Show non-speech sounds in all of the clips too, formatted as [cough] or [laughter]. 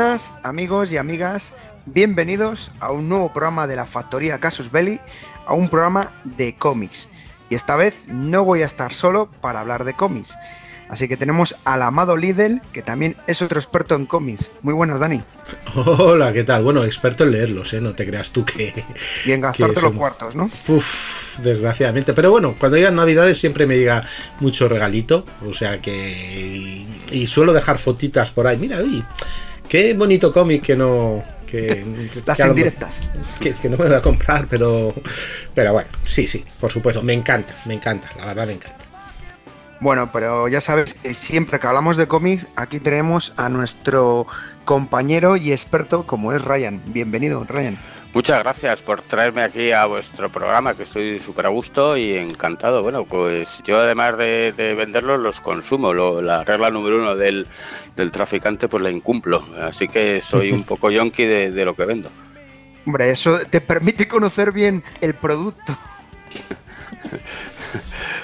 Buenas amigos y amigas, bienvenidos a un nuevo programa de la Factoría Casus Belli, a un programa de cómics. Y esta vez no voy a estar solo para hablar de cómics. Así que tenemos al amado Lidl, que también es otro experto en cómics. Muy buenas, Dani. [laughs] Hola, ¿qué tal? Bueno, experto en leerlos, ¿eh? No te creas tú que... [laughs] Y en gastarte los cuartos, ¿no? Uf, desgraciadamente. Pero bueno, cuando llegan navidades siempre me llega mucho regalito. O sea que... Y, suelo dejar fotitas por ahí. Mira, uy, qué bonito cómic que no... Que, [laughs] Las indirectas. Que, que, no me voy a comprar, pero... Pero bueno, sí, sí, por supuesto. Me encanta, me encanta, la verdad me encanta. Bueno, pero ya sabes que siempre que hablamos de cómics, aquí tenemos a nuestro compañero y experto como es Ryan. Bienvenido, Ryan. Muchas gracias por traerme aquí a vuestro programa, que estoy súper a gusto y encantado. Bueno, pues yo además de, venderlos, los consumo. la regla número uno del, traficante, pues la incumplo. Así que soy un [laughs] poco yonki de, de lo que vendo. Hombre, eso te permite conocer bien el producto. [laughs]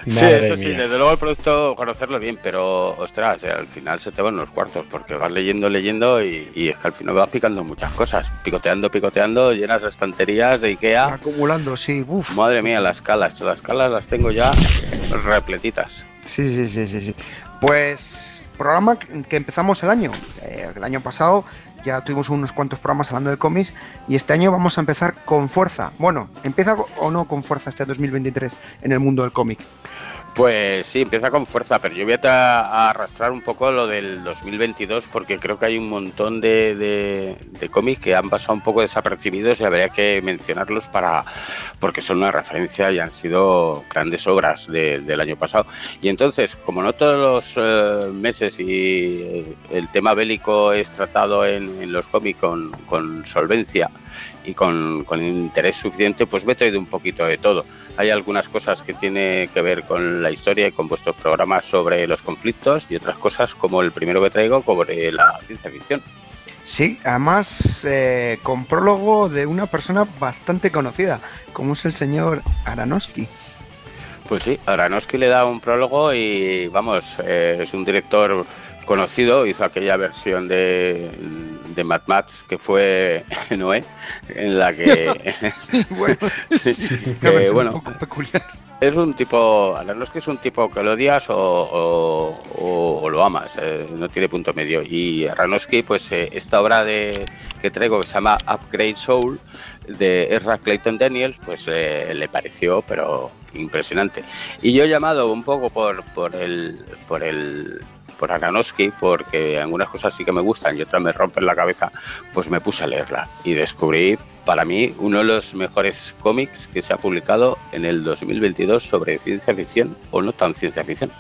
sí, eso sí, desde luego el producto conocerlo bien, pero ostras, eh, al final se te van los cuartos porque vas leyendo, leyendo y, es que al final vas picando muchas cosas, picoteando, picoteando, llenas de estanterías de Ikea. Acumulando, sí, Uf. Madre mía, las calas, las calas las tengo ya repletitas. Sí, sí, sí, sí, sí. Pues programa que empezamos el año. Eh, el año pasado ya tuvimos unos cuantos programas hablando de cómics y este año vamos a empezar con fuerza. Bueno, ¿empieza o no con fuerza este 2023 en el mundo del cómic? Pues sí, empieza con fuerza, pero yo voy a, arrastrar un poco lo del 2022 porque creo que hay un montón de, cómics que han pasado un poco desapercibidos y habría que mencionarlos para porque son una referencia y han sido grandes obras del año pasado. Y entonces, como no todos los eh, meses y el tema bélico es tratado en, los cómics con, solvencia y con, con interés suficiente, pues me he traído un poquito de todo hay algunas cosas que tiene que ver con la historia y con vuestros programas sobre los conflictos y otras cosas como el primero que traigo sobre la ciencia ficción. Sí, además eh, con prólogo de una persona bastante conocida, como es el señor Aranowski. Pues sí, Aranowski le da un prólogo y vamos, eh, es un director conocido, hizo aquella versión de, de Mad Max que fue [laughs] Noé, en la que. [laughs] bueno, [laughs] es un poco peculiar. Es un tipo, no es que es un tipo que lo odias o, o, lo amas, eh, no tiene punto medio. Y Aronofsky, pues eh, esta obra de, que traigo que se llama Upgrade Soul de Ezra Clayton Daniels, pues eh, le pareció, pero impresionante. Y yo he llamado un poco por, por el, por el por Aronofsky, porque algunas cosas sí que me gustan y otras me rompen la cabeza, pues me puse a leerla y descubrí para mí uno de los mejores cómics que se ha publicado en el 2022 sobre ciencia ficción o no tan ciencia ficción.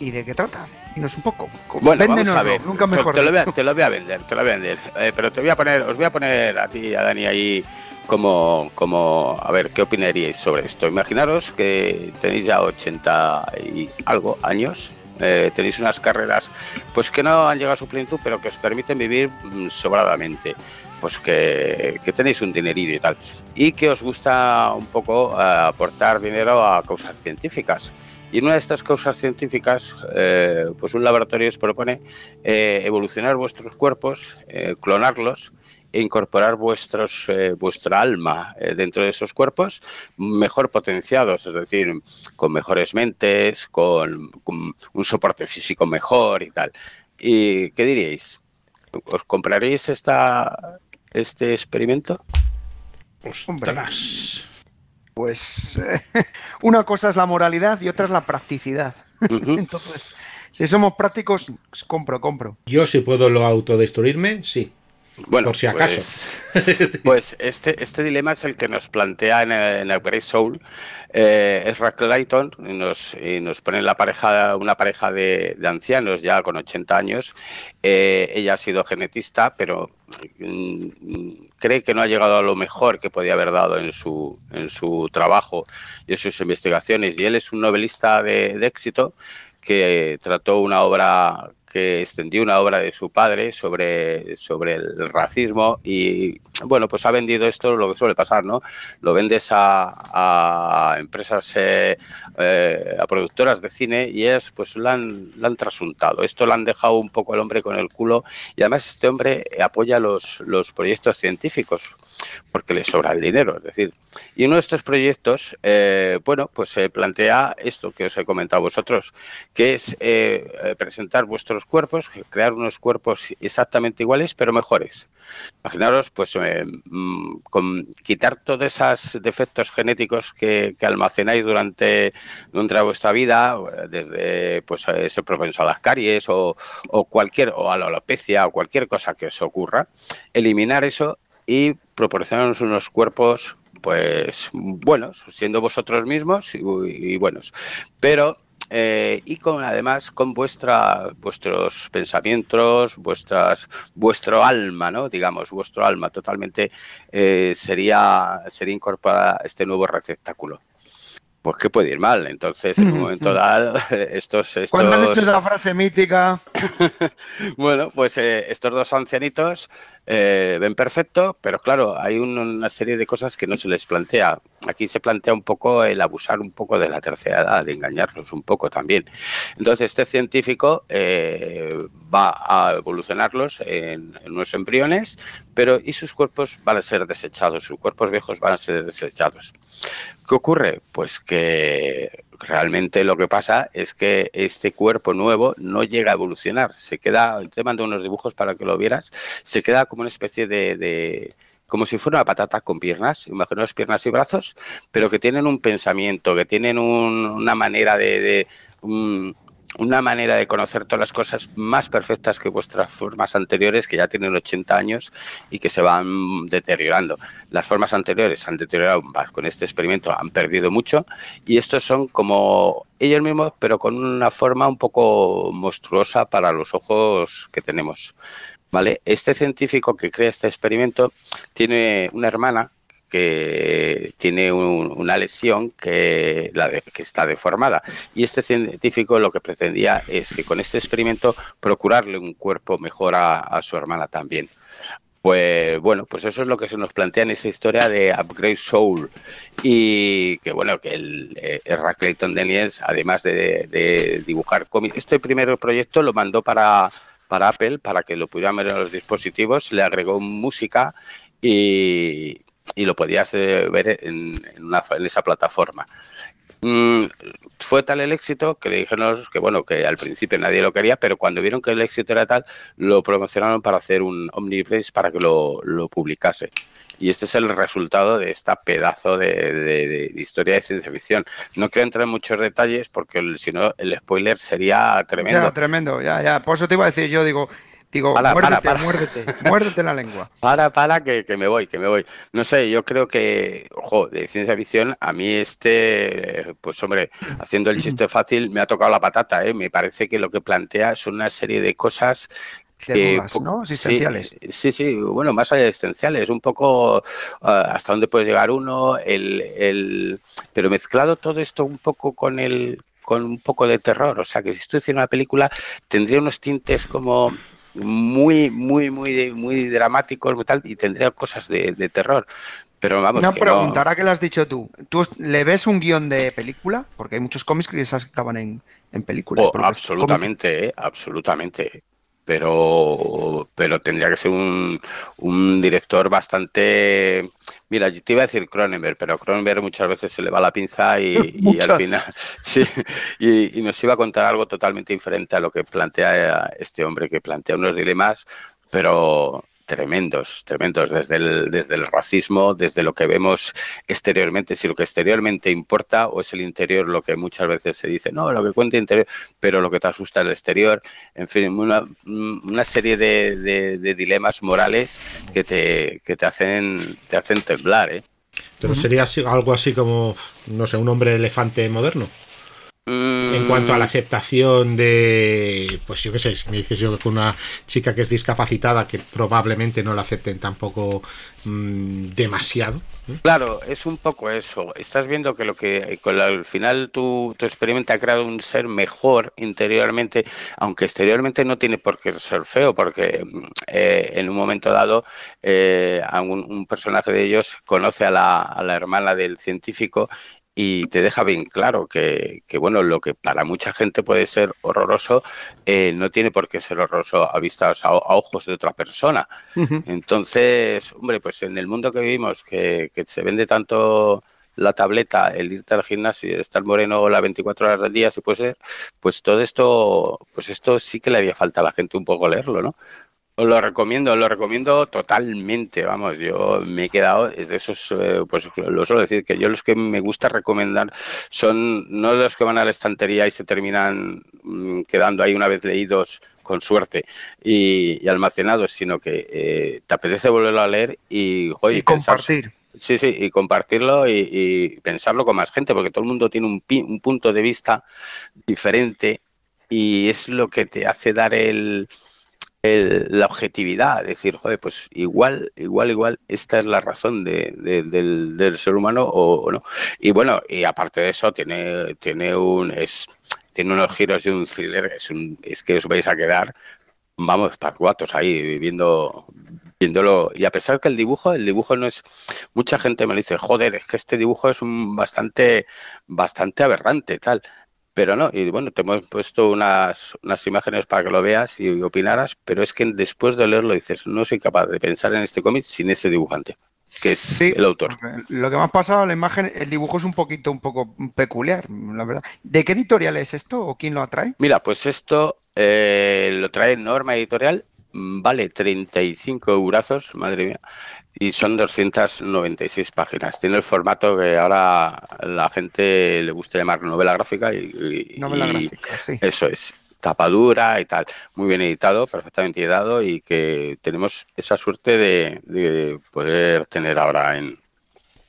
¿Y de qué trata? Dinos un poco. Bueno, vamos a ver. Nunca mejor. Te lo, voy a, te lo voy a vender, te lo voy a vender. Eh, pero te voy a poner, os voy a poner a ti y a Dani ahí como, como, a ver, ¿qué opinaríais sobre esto? Imaginaros que tenéis ya 80 y algo años eh, tenéis unas carreras pues que no han llegado a su plenitud, pero que os permiten vivir mm, sobradamente. Pues que, tenéis un dinerillo y tal. Y que os gusta un poco eh, aportar dinero a causas científicas. Y en una de estas causas científicas, eh, pues un laboratorio os propone evolucionar vuestros cuerpos, clonarlos e incorporar vuestros, eh, vuestra alma eh, dentro de esos cuerpos mejor potenciados, es decir, con mejores mentes, con, un soporte físico mejor y tal. ¿Y qué diríais? ¿Os compraréis esta, este experimento? Pues [laughs] una cosa es la moralidad y otra es la practicidad. [laughs] Entonces, si somos prácticos, compro, compro. Yo si puedo lo autodestruirme, sí. Bueno, por si acaso. Pues, [laughs] pues, este, este dilema es el que nos plantea en, el, en Soul eh, Ezra Clayton y nos, nos pone la pareja, una pareja de, ancianos ya con 80 años. Eh, ella ha sido genetista, pero mm, cree que no ha llegado a lo mejor que podía haber dado en su, en su trabajo y en sus investigaciones. Y él es un novelista de, de éxito que trató una obra que extendió una obra de su padre sobre, sobre el racismo y bueno, pues ha vendido esto, lo que suele pasar, ¿no? Lo vendes a, empresas, eh, eh, a productoras de cine y es, pues la han, han trasuntado. Esto lo han dejado un poco el hombre con el culo y además este hombre apoya los, los proyectos científicos porque le sobra el dinero, es decir. Y uno de estos proyectos, eh, bueno, pues se plantea esto que os he comentado vosotros, que es presentar vuestros cuerpos, crear unos cuerpos exactamente iguales pero mejores. Imaginaros, pues eh, con quitar todos esos defectos genéticos que, almacenáis durante, durante, vuestra vida, desde pues ese propenso a las caries o, cualquier, o a la alopecia o cualquier cosa que os ocurra, eliminar eso y proporcionarnos unos cuerpos pues buenos, siendo vosotros mismos y buenos. Pero eh, y con además con vuestra vuestros pensamientos vuestras vuestro alma no digamos vuestro alma totalmente eh, sería sería incorporada este nuevo receptáculo pues que puede ir mal. Entonces, en un [laughs] momento dado, [laughs] estos... estos... ¿Cuándo han hecho esa frase mítica? [laughs] bueno, pues eh, estos dos ancianitos eh, ven perfecto, pero claro, hay una serie de cosas que no se les plantea. Aquí se plantea un poco el abusar un poco de la tercera edad, de engañarlos un poco también. Entonces, este científico eh, va a evolucionarlos en, en, unos embriones, pero y sus cuerpos van a ser desechados, sus cuerpos viejos van a ser desechados. ¿Qué ocurre? Pues que realmente lo que pasa es que este cuerpo nuevo no llega a evolucionar, se queda, te mando unos dibujos para que lo vieras, se queda como una especie de, como si fuera una patata con piernas, imaginaos piernas y brazos, pero que tienen un pensamiento, que tienen una manera de, una manera de conocer todas las cosas más perfectas que vuestras formas anteriores, que ya tienen 80 años y que se van deteriorando. Las formas anteriores han deteriorado más con este experimento, han perdido mucho y estos son como ellos mismos, pero con una forma un poco monstruosa para los ojos que tenemos. ¿Vale? Este científico que crea este experimento tiene una hermana que tiene una lesión que, la que está deformada. Y este científico lo que pretendía es que con este experimento procurarle un cuerpo mejor a, su hermana también. Pues bueno, pues eso es lo que se nos plantea en esa historia de Upgrade Soul. Y que bueno, que el eh, R. Clayton Daniels, además de, dibujar cómics, este primer proyecto lo mandó para, para Apple, para que lo pudieran ver en los dispositivos, le agregó música y, y lo podías eh, ver en, esa plataforma. Mm, fue tal el éxito que le dijeron que bueno que al principio nadie lo quería, pero cuando vieron que el éxito era tal, lo promocionaron para hacer un omnipress para que lo, publicase. Y este es el resultado de esta pedazo de, historia de ciencia ficción. No quiero entrar en muchos detalles porque si no el spoiler sería tremendo. Ya, tremendo, ya, ya. Por eso te iba a decir yo, digo, Digo, muérdete, muérdete, muérdete la lengua. [laughs] Para, para, que, me voy, que me voy. No sé, yo creo que, ojo, de ciencia ficción, a mí este, pues hombre, haciendo el chiste fácil, me ha tocado la patata, ¿eh? Me parece que lo que plantea son una serie de cosas que, ¿no? Existenciales. Sí, sí, bueno, más allá de existenciales, un poco ah, hasta dónde puede llegar uno, el, el, pero mezclado todo esto un poco con el con un poco de terror, o sea que si haciendo una película tendría unos tintes como muy, muy, muy, muy dramáticos y tendría cosas de, terror. Pero vamos. Una pregunta, ahora que lo has dicho tú, ¿tú le ves un guion de película? Porque hay muchos cómics que se acaban en, en película. Oh, absolutamente, eh, absolutamente pero, pero tendría que ser un, un, director bastante... Mira, yo te iba a decir Cronenberg, pero Cronenberg muchas veces se le va la pinza y, [laughs] al final... [laughs] Sí, y, y, nos iba a contar algo totalmente diferente a lo que plantea este hombre, que plantea unos dilemas, pero tremendos, tremendos, desde el, desde el racismo, desde lo que vemos exteriormente, si lo que exteriormente importa o es el interior lo que muchas veces se dice, no, lo que cuenta interior, pero lo que te asusta es el exterior, en fin, una, una serie de, de, dilemas morales que te, que te hacen, te hacen temblar, ¿eh? Pero sería algo así como, no sé, un hombre elefante moderno. Mm, en cuanto a la aceptación de, pues yo qué sé, si me dices yo que una chica que es discapacitada, que probablemente no la acepten tampoco mm, demasiado. Claro, es un poco eso. Estás viendo que lo que con al final tu, tu experimento ha creado un ser mejor interiormente, aunque exteriormente no tiene por qué ser feo, porque eh, en un momento dado eh, un, personaje de ellos conoce a la, a la hermana del científico y te deja bien claro que, bueno, lo que para mucha gente puede ser horroroso, eh, no tiene por qué ser horroroso a vistas a, ojos de otra persona. Entonces, hombre, pues en el mundo que vivimos, que, se vende tanto la tableta, el irte al gimnasio, estar moreno las 24 horas del día, si puede ser, pues todo esto, pues esto sí que le haría falta a la gente un poco leerlo, ¿no? Os lo recomiendo, lo recomiendo totalmente. Vamos, yo me he quedado, es de esos, eh, pues lo suelo decir, que yo los que me gusta recomendar son no los que van a la estantería y se terminan mm, quedando ahí una vez leídos con suerte y, almacenados, sino que eh, te apetece volverlo a leer y, y, compartir. Sí, sí, y compartirlo y, pensarlo con más gente, porque todo el mundo tiene un, un punto de vista diferente y es lo que te hace dar el la objetividad, decir, joder, pues igual, igual, igual, esta es la razón de, del, ser humano o, no. Y bueno, y aparte de eso, tiene, tiene un es, tiene unos giros de un thriller, es, un, es que os vais a quedar, vamos, pasguatos ahí, viendo, viéndolo. Y a pesar que el dibujo, el dibujo no es. Mucha gente me dice, joder, es que este dibujo es un bastante, bastante aberrante, tal. Pero no, y bueno, te hemos puesto unas, unas imágenes para que lo veas y opinaras, pero es que después de leerlo dices, no soy capaz de pensar en este cómic sin ese dibujante, que es el autor. Lo que me ha pasado, la imagen, el dibujo es un poquito, un poco peculiar, la verdad. ¿De qué editorial es esto o quién lo atrae? Mira, pues esto eh, lo trae Norma Editorial, vale 35 eurazos, madre mía y son 296 páginas. Tiene el formato que ahora la gente le gusta llamar novela gráfica y, novela gráfica, sí. Eso es tapadura y tal, muy bien editado, perfectamente editado y que tenemos esa suerte de, poder tener ahora en,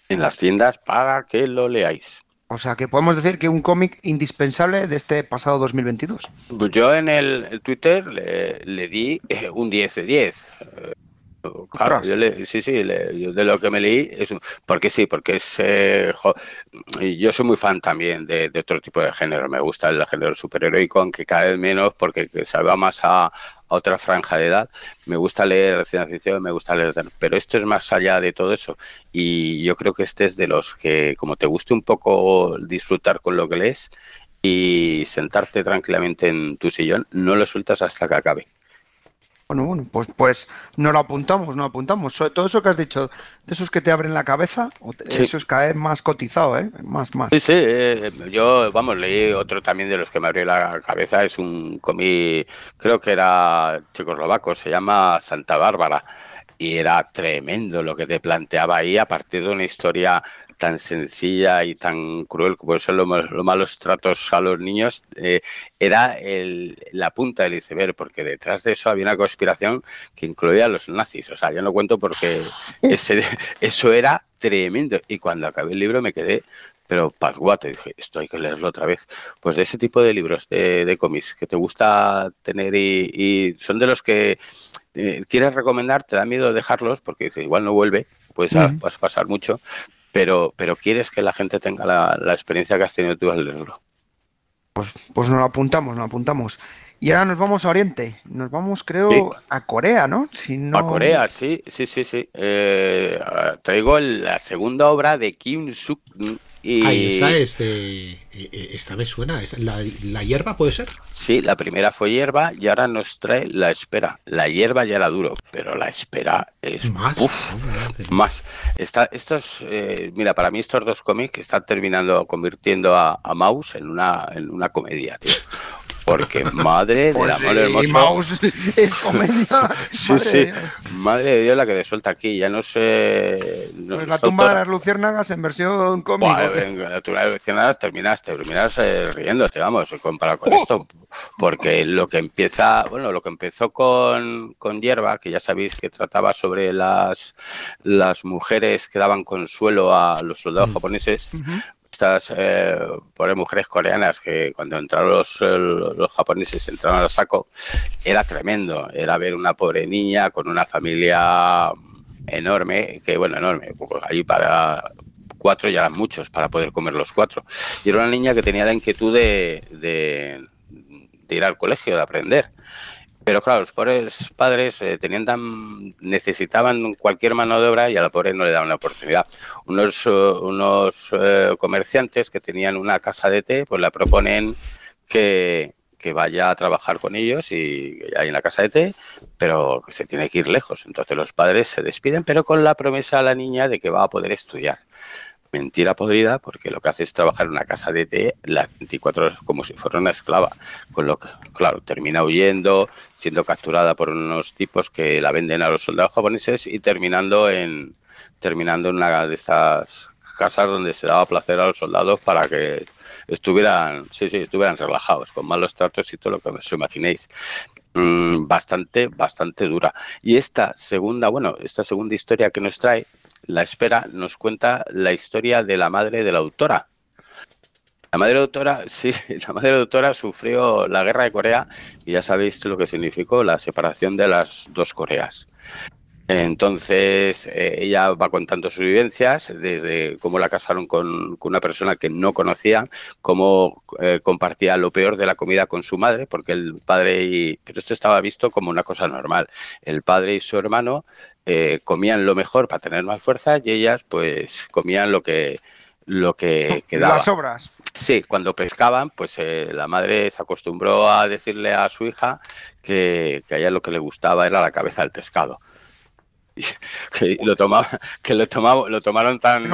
en, las tiendas para que lo leáis. O sea, que podemos decir que un cómic indispensable de este pasado 2022. Pues yo en el, Twitter le, le, di eh, un 10 de 10. Claro, yo sí, sí, de lo que me leí, es, porque sí, porque es. Eh, yo soy muy fan también de, otro tipo de género. Me gusta el género superheroico, aunque cada vez menos, porque se va más a, otra franja de edad. Me gusta leer ciencia ficción, me gusta leer. Pero esto es más allá de todo eso. Y yo creo que este es de los que, como te guste un poco disfrutar con lo que lees y sentarte tranquilamente en tu sillón, no lo sueltas hasta que acabe. Bueno, bueno, pues, pues no lo apuntamos, no lo apuntamos. todo eso que has dicho, de esos que te abren la cabeza, eso es cada vez más cotizado, ¿eh? Más, más. Sí, sí, eh, yo, vamos, leí otro también de los que me abrió la cabeza, es un comí, creo que era checoslovaco, se llama Santa Bárbara, y era tremendo lo que te planteaba ahí a partir de una historia tan sencilla y tan cruel como son los, malos tratos a los niños, eh, era la punta del iceberg, porque detrás de eso había una conspiración que incluía a los nazis. O sea, yo no cuento porque [laughs] ese, eso era tremendo. Y cuando acabé el libro me quedé, pero pasguato, y dije, esto hay que leerlo otra vez. Pues de ese tipo de libros, de, cómics, que te gusta tener y, son de los que eh, quieres recomendar, te da miedo dejarlos, porque dices, igual no vuelve, puedes, puedes pasar mucho, pero, pero quieres que la gente tenga la, experiencia que has tenido tú al leerlo. Pues, pues nos lo apuntamos, nos apuntamos. Y ahora nos vamos a Oriente. Nos vamos, creo, a Corea, ¿no? Si A Corea, sí, sí, sí, sí. Eh, traigo la segunda obra de Kim Suk y... esa es de... E, e, esta me suena. ¿La, ¿La, hierba puede ser? Sí, la primera fue hierba y ahora nos trae la espera. La hierba ya era duro, pero la espera es... Más. más. Está, estos, eh, mira, para mí estos dos cómics están terminando convirtiendo a, a Mouse en una, en una comedia, tío. Porque [laughs] madre pues amor hermoso. [laughs] es comedia. [laughs] sí, madre sí. De madre de Dios la que te suelta aquí. Ya no sé. pues la tumba de las luciérnagas en versión cómica. la tumba de las luciérnagas terminaste, terminas eh, riéndote, vamos, comparado con esto. Porque lo que empieza, bueno, lo que empezó con, con Hierba, que ya sabéis que trataba sobre las, las mujeres que daban consuelo a los soldados mm. japoneses, estas eh, mujeres coreanas que cuando entraron los, los japoneses entraron al saco, era tremendo. Era ver una pobre niña con una familia enorme, que bueno, enorme, pues ahí para cuatro ya eran muchos para poder comer los cuatro. Y era una niña que tenía la inquietud de, ir al colegio, de aprender. Pero claro, los pobres padres eh, tenían tan, necesitaban cualquier mano de obra y a la pobre no le daban la oportunidad. Unos, eh, unos eh, comerciantes que tenían una casa de té, pues le proponen que, que vaya a trabajar con ellos y hay en la casa de té, pero que se tiene que ir lejos. Entonces los padres se despiden, pero con la promesa a la niña de que va a poder estudiar. Mentira podrida, porque lo que hace es trabajar en una casa de té las 24 horas como si fuera una esclava. Con lo que, claro, termina huyendo, siendo capturada por unos tipos que la venden a los soldados japoneses y terminando en, terminando en una de estas casas donde se daba placer a los soldados para que estuvieran, sí, sí, estuvieran relajados, con malos tratos y todo lo que os imaginéis. Mm, bastante, bastante dura. Y esta segunda, bueno, esta segunda historia que nos trae, La Espera, nos cuenta la historia de la madre de la autora. La madre de la autora, [laughs] sí, la madre de la autora sufrió la guerra de Corea y ya sabéis lo que significó la separación de las dos Coreas. Entonces, eh, ella va contando sus vivencias, desde cómo la casaron con, una persona que no conocía, cómo eh, compartía lo peor de la comida con su madre, porque el padre y... Pero esto estaba visto como una cosa normal. El padre y su hermano eh, comían lo mejor para tener más fuerza y ellas pues comían lo que, lo que quedaba. Las obras. Sí, cuando pescaban, pues la madre se acostumbró a decirle a su hija que, que a ella lo que le gustaba era la cabeza del pescado [laughs] que lo tomaba, que lo tomaba, lo tomaron tan,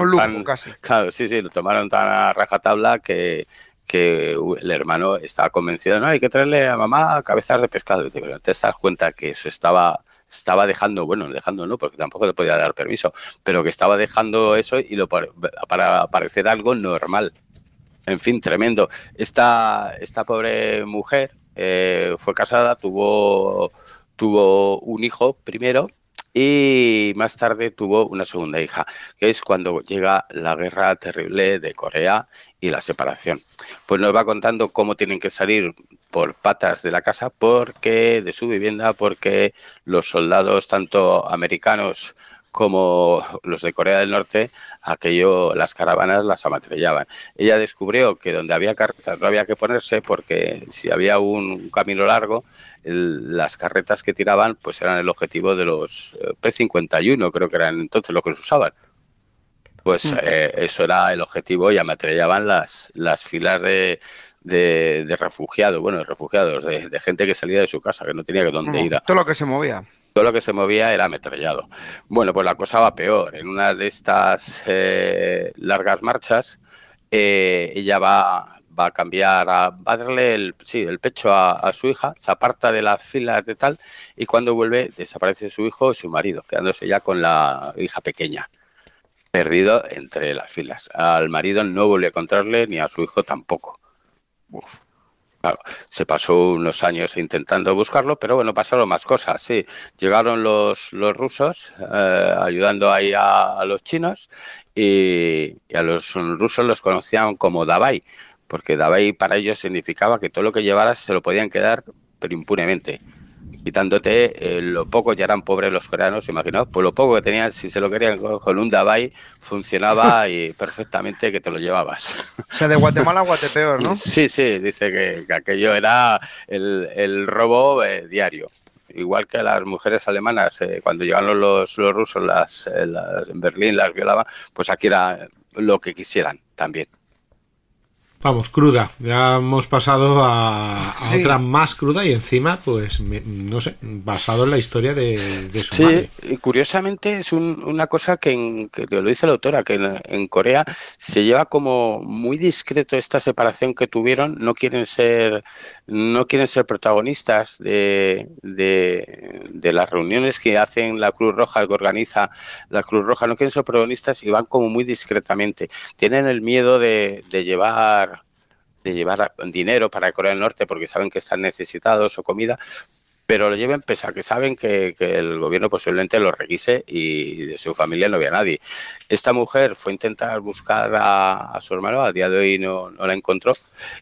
claro, sí, sí, lo tomaron tan a rajatabla que, que el hermano estaba convencido, no, hay que traerle a mamá cabezas de pescado. Dice, pero te das cuenta que eso estaba, estaba dejando, bueno, dejando no, porque tampoco le podía dar permiso, pero que estaba dejando eso y lo para, parecer algo normal. En fin, tremendo. Esta, esta pobre mujer eh, fue casada, tuvo, tuvo un hijo primero y más tarde tuvo una segunda hija, que es cuando llega la guerra terrible de Corea y la separación. Pues nos va contando cómo tienen que salir por patas de la casa porque de su vivienda porque los soldados tanto americanos como los de Corea del Norte, aquello, las caravanas las amatrellaban. Ella descubrió que donde había carretas no había que ponerse porque si había un camino largo, las carretas que tiraban pues eran el objetivo de los eh, P-51, creo que eran entonces lo que se usaban. Pues mm. eh, eso era el objetivo y amatrellaban las, las filas de, de, refugiados, bueno, de refugiados, de, gente que salía de su casa, que no tenía que dónde mm, ir. Todo lo que se movía todo lo que se movía era ametrallado. Bueno, pues la cosa va peor. En una de estas eh, largas marchas, eh, ella va, va a cambiar, a, va a darle el, pecho a, su hija, se aparta de las filas de tal, y cuando vuelve desaparece su hijo y su marido, quedándose ya con la hija pequeña, perdido entre las filas. Al marido no volvió a encontrarle, ni a su hijo tampoco. Uf. Claro, se pasó unos años intentando buscarlo, pero bueno, pasaron más cosas, sí. Llegaron los, los rusos eh, ayudando ahí a, los chinos y, a los rusos los conocían como Dabai, porque Dabai para ellos significaba que todo lo que llevaras se lo podían quedar, pero impunemente quitándote eh, lo poco, ya eran pobres los coreanos, imaginaos, pues lo poco que tenían, si se lo querían con un Dabai, funcionaba [laughs] y perfectamente que te lo llevabas. O sea, de Guatemala a Guatepeor, ¿no? [laughs] Sí, sí, dice que, aquello era el, robo eh, diario. Igual que las mujeres alemanas, eh, cuando llegaron los, los rusos las, en Berlín las violaban, pues aquí era lo que quisieran también. Vamos, cruda. Ya hemos pasado a, otra más cruda y encima, pues, no sé, basado en la historia de, su sí, Y curiosamente es una cosa que, lo dice la autora, que en, Corea se lleva como muy discreto esta separación que tuvieron. No quieren ser, no quieren ser protagonistas de, de, las reuniones que hacen la Cruz Roja, que organiza la Cruz Roja. No quieren ser protagonistas y van como muy discretamente. Tienen el miedo de llevar de llevar dinero para Corea del Norte porque saben que están necesitados o comida, pero lo lleven pese a que saben que, el gobierno posiblemente lo requise y de su familia no había nadie. Esta mujer fue a intentar buscar a, su hermano, a día de hoy no, no, la encontró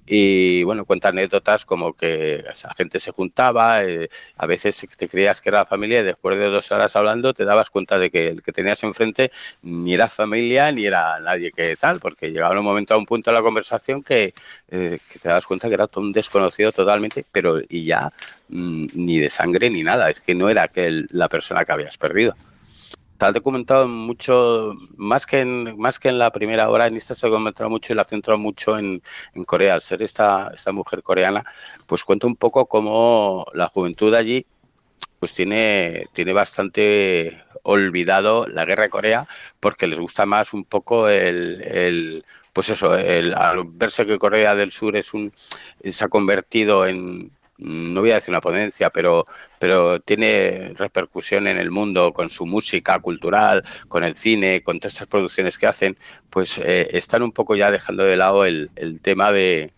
y bueno, cuenta anécdotas como que esa gente se juntaba, eh, a veces te creías que era familia y después de dos horas hablando te dabas cuenta de que el que tenías enfrente ni era familia ni era nadie que tal, porque llegaba un momento a un punto de la conversación que, eh, que te das cuenta que era todo un desconocido totalmente, pero y ya mm, ni de sangre ni nada, es que no era aquel, la persona que habías perdido. Está documentado mucho, más que en, más que en la primera hora, en esta se ha documentado mucho y la ha centrado mucho en, Corea. Al ser esta, esta mujer coreana, pues cuenta un poco cómo la juventud allí pues tiene, tiene bastante olvidado la guerra de Corea porque les gusta más un poco el, el pues eso, el, verse que Corea del Sur es un, se ha convertido en, no voy a decir una ponencia, pero, pero tiene repercusión en el mundo con su música cultural, con el cine, con todas estas producciones que hacen, pues eh, están un poco ya dejando de lado el, el tema de,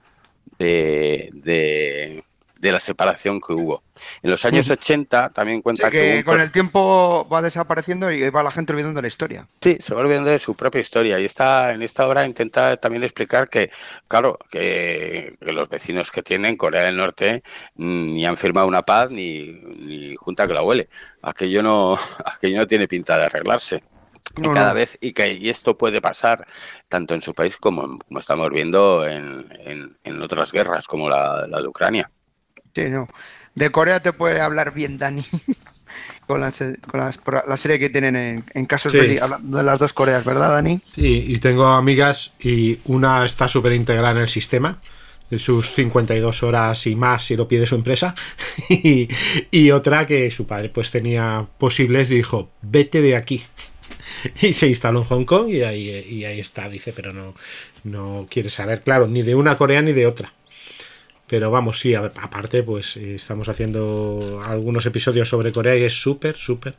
de de la separación que hubo. En los años 80 también cuenta que, con el tiempo va desapareciendo y va la gente olvidando la historia. Sí, se va olvidando de su propia historia y está en esta obra intenta también explicar que, claro, que, los vecinos que tienen Corea del Norte mm, ni han firmado una paz ni, junta que la huele. Aquello no, [laughs] aquello no tiene pinta de arreglarse. Y cada vez, y que y esto puede pasar tanto en su país como, como estamos viendo en, en, otras guerras, como la de Ucrania. Sí, no. De Corea te puede hablar bien Dani. [laughs] con, la serie que tienen en, casos de, las dos Coreas, ¿verdad, Dani? Sí, y tengo amigas y una está súper integrada en el sistema de sus 52 horas y más si lo pide su empresa [laughs] y, otra que su padre pues tenía posibles y dijo vete de aquí [laughs] y se instaló en Hong Kong y ahí, y ahí está dice pero no no quiere saber claro ni de una Corea ni de otra pero vamos, sí, aparte, pues eh, estamos haciendo algunos episodios sobre Corea y es súper, súper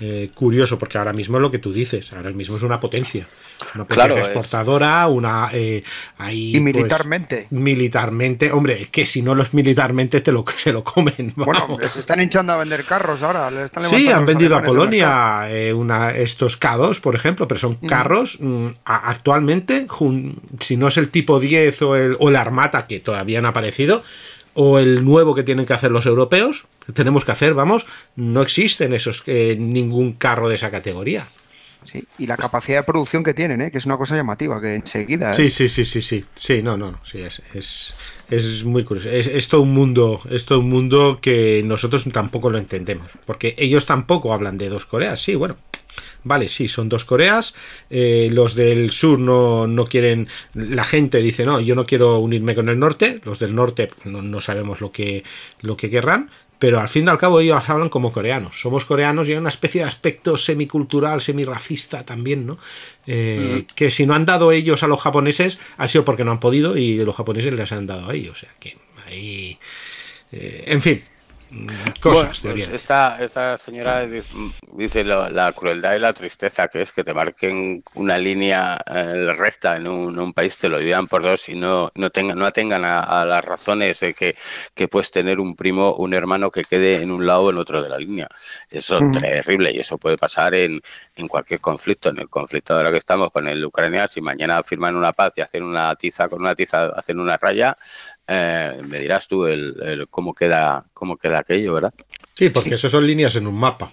eh, curioso, porque ahora mismo es lo que tú dices, ahora mismo es una potencia. Una potencia exportadora, una. Eh, y pues, militarmente. militarmente, hombre, es que si no los militarmente te lo, [laughs] se lo comen. Bueno, se están hinchando a vender carros ahora. sí, han vendido a Polonia una, estos K2, por ejemplo, pero son mm. carros mm, actualmente, si no es el tipo 10 o el, o el Armata, que todavía no ha aparecido, o el nuevo que tienen que hacer los europeos, tenemos que hacer, vamos, no existen esos eh, ningún carro de esa categoría. Sí, y la capacidad de producción que tienen, ¿eh? que es una cosa llamativa, que enseguida. ¿eh? Sí, sí, sí, sí, sí. Sí, no, no, no. Sí, es, es, es muy curioso. Es, es, todo un mundo, es todo un mundo que nosotros tampoco lo entendemos. Porque ellos tampoco hablan de dos Coreas. Sí, bueno, Vale, sí, son dos Coreas. Eh, los del sur no, no, quieren. La gente dice, no, yo no quiero unirme con el norte. Los del norte no, no sabemos lo que, lo que querrán. Pero al fin y al cabo ellos hablan como coreanos. Somos coreanos y hay una especie de aspecto semicultural, semirracista también, ¿no? Eh, que si no han dado ellos a los japoneses, ha sido porque no han podido y los japoneses les han dado a ellos. O sea que ahí. Eh, en fin, cosas. Pues esta, esta, señora dice la, crueldad y la tristeza que es que te marquen una línea eh, recta en un, país, te lo digan por dos y no, no, tengan, no atengan a, las razones de que, que, puedes tener un primo, un hermano que quede en un lado o en otro de la línea. Eso es terrible y eso puede pasar en, en cualquier conflicto. En el conflicto ahora que estamos con el Ucrania, si mañana firman una paz y hacen una tiza con una tiza, hacen una raya, eh, me dirás tú el, cómo queda cómo queda aquello, ¿verdad? Sí, porque eso son líneas en un mapa.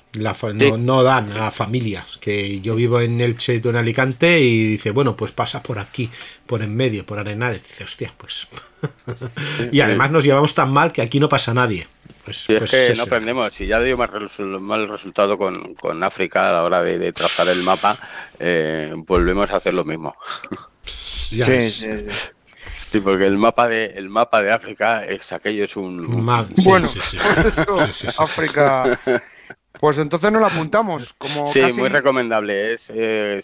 no, dan a familias. Que yo vivo en Elche, tú en Alicante, y dice, bueno, pues pasa por aquí, por en medio, por Arenales. Dice, hostia, pues. [laughs] y además nos llevamos tan mal que aquí no pasa nadie. Pues, es pues que no aprendemos. Si ya dio mal, mal resultado con, África a la hora de, trazar el mapa, eh, volvemos a hacer lo mismo. sí, sí, sí. Sí, porque el mapa de el mapa de África es aquello es un, bueno, África pues entonces no lo apuntamos. Como sí, muy recomendable. Es,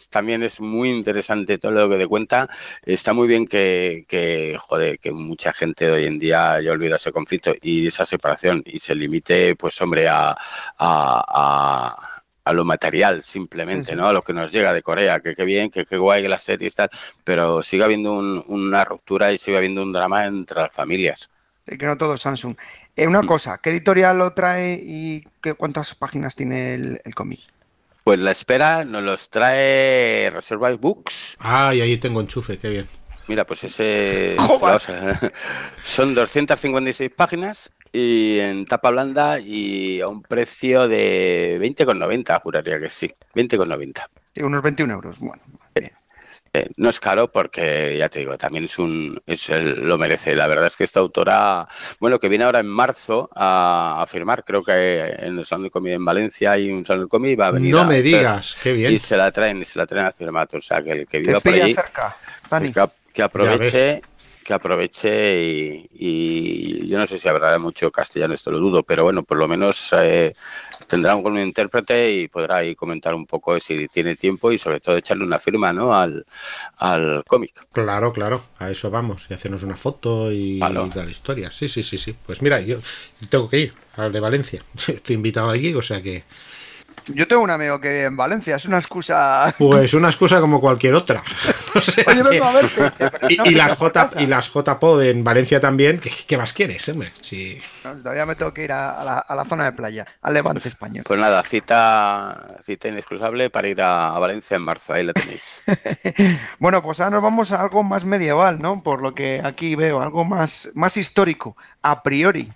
también es muy interesante todo lo que te cuenta. Está muy bien que, que, joder, que mucha gente hoy en día haya olvidado ese conflicto y esa separación y se limite, pues hombre, a a lo material simplemente, ¿no? A lo que nos llega de Corea, que qué bien, que qué guay que la serie y tal, pero sigue habiendo una ruptura y sigue habiendo un drama entre las familias. que no todo Samsung. Eh, una mm. cosa, ¿qué editorial lo trae y qué, cuántas páginas tiene el, cómic? Pues la espera nos los trae Reservoir Books. Ah, y ahí tengo enchufe, qué bien. Mira, pues ese... [laughs] [laughs] son 256 páginas y en tapa blanda y a un precio de 20,90, juraría que sí, 20,90. unos 21 euros, bueno, bien. Eh, no es caro porque, ya te digo, también es un, es lo merece. La verdad es que esta autora, bueno, que viene ahora en marzo a, firmar, creo que en el Salón de Comida en Valencia hay un Salón de Comida va a venir. No me digas, qué bien. Y se la traen, y se la traen a firmar. O sea, que el que viva por ahí, cerca, que, aproveche que aproveche y, yo no sé si habrá mucho castellano, esto lo dudo, pero bueno, por lo menos eh, tendrá un, intérprete y podrá ahí comentar un poco si tiene tiempo y sobre todo echarle una firma ¿no? al, al cómic. Claro, claro, a eso vamos, y hacernos una foto y, dar la historia. Sí, sí, sí, sí. Pues mira, yo tengo que ir al de Valencia. [laughs] Estoy invitado allí, o sea que yo tengo un amigo que en Valencia, es una excusa. Pues una excusa como cualquier otra. [laughs] Oye, vengo a verte. y, las J, y las JPO en Valencia también, ¿qué, más quieres, hombre? todavía me tengo que ir a, la, zona de playa, al Levante pues, español. Pues nada, cita, cita inexcusable para ir a, Valencia en marzo, ahí la tenéis. [laughs] bueno, pues ahora nos vamos a algo más medieval, ¿no? Por lo que aquí veo, algo más, más histórico, a priori.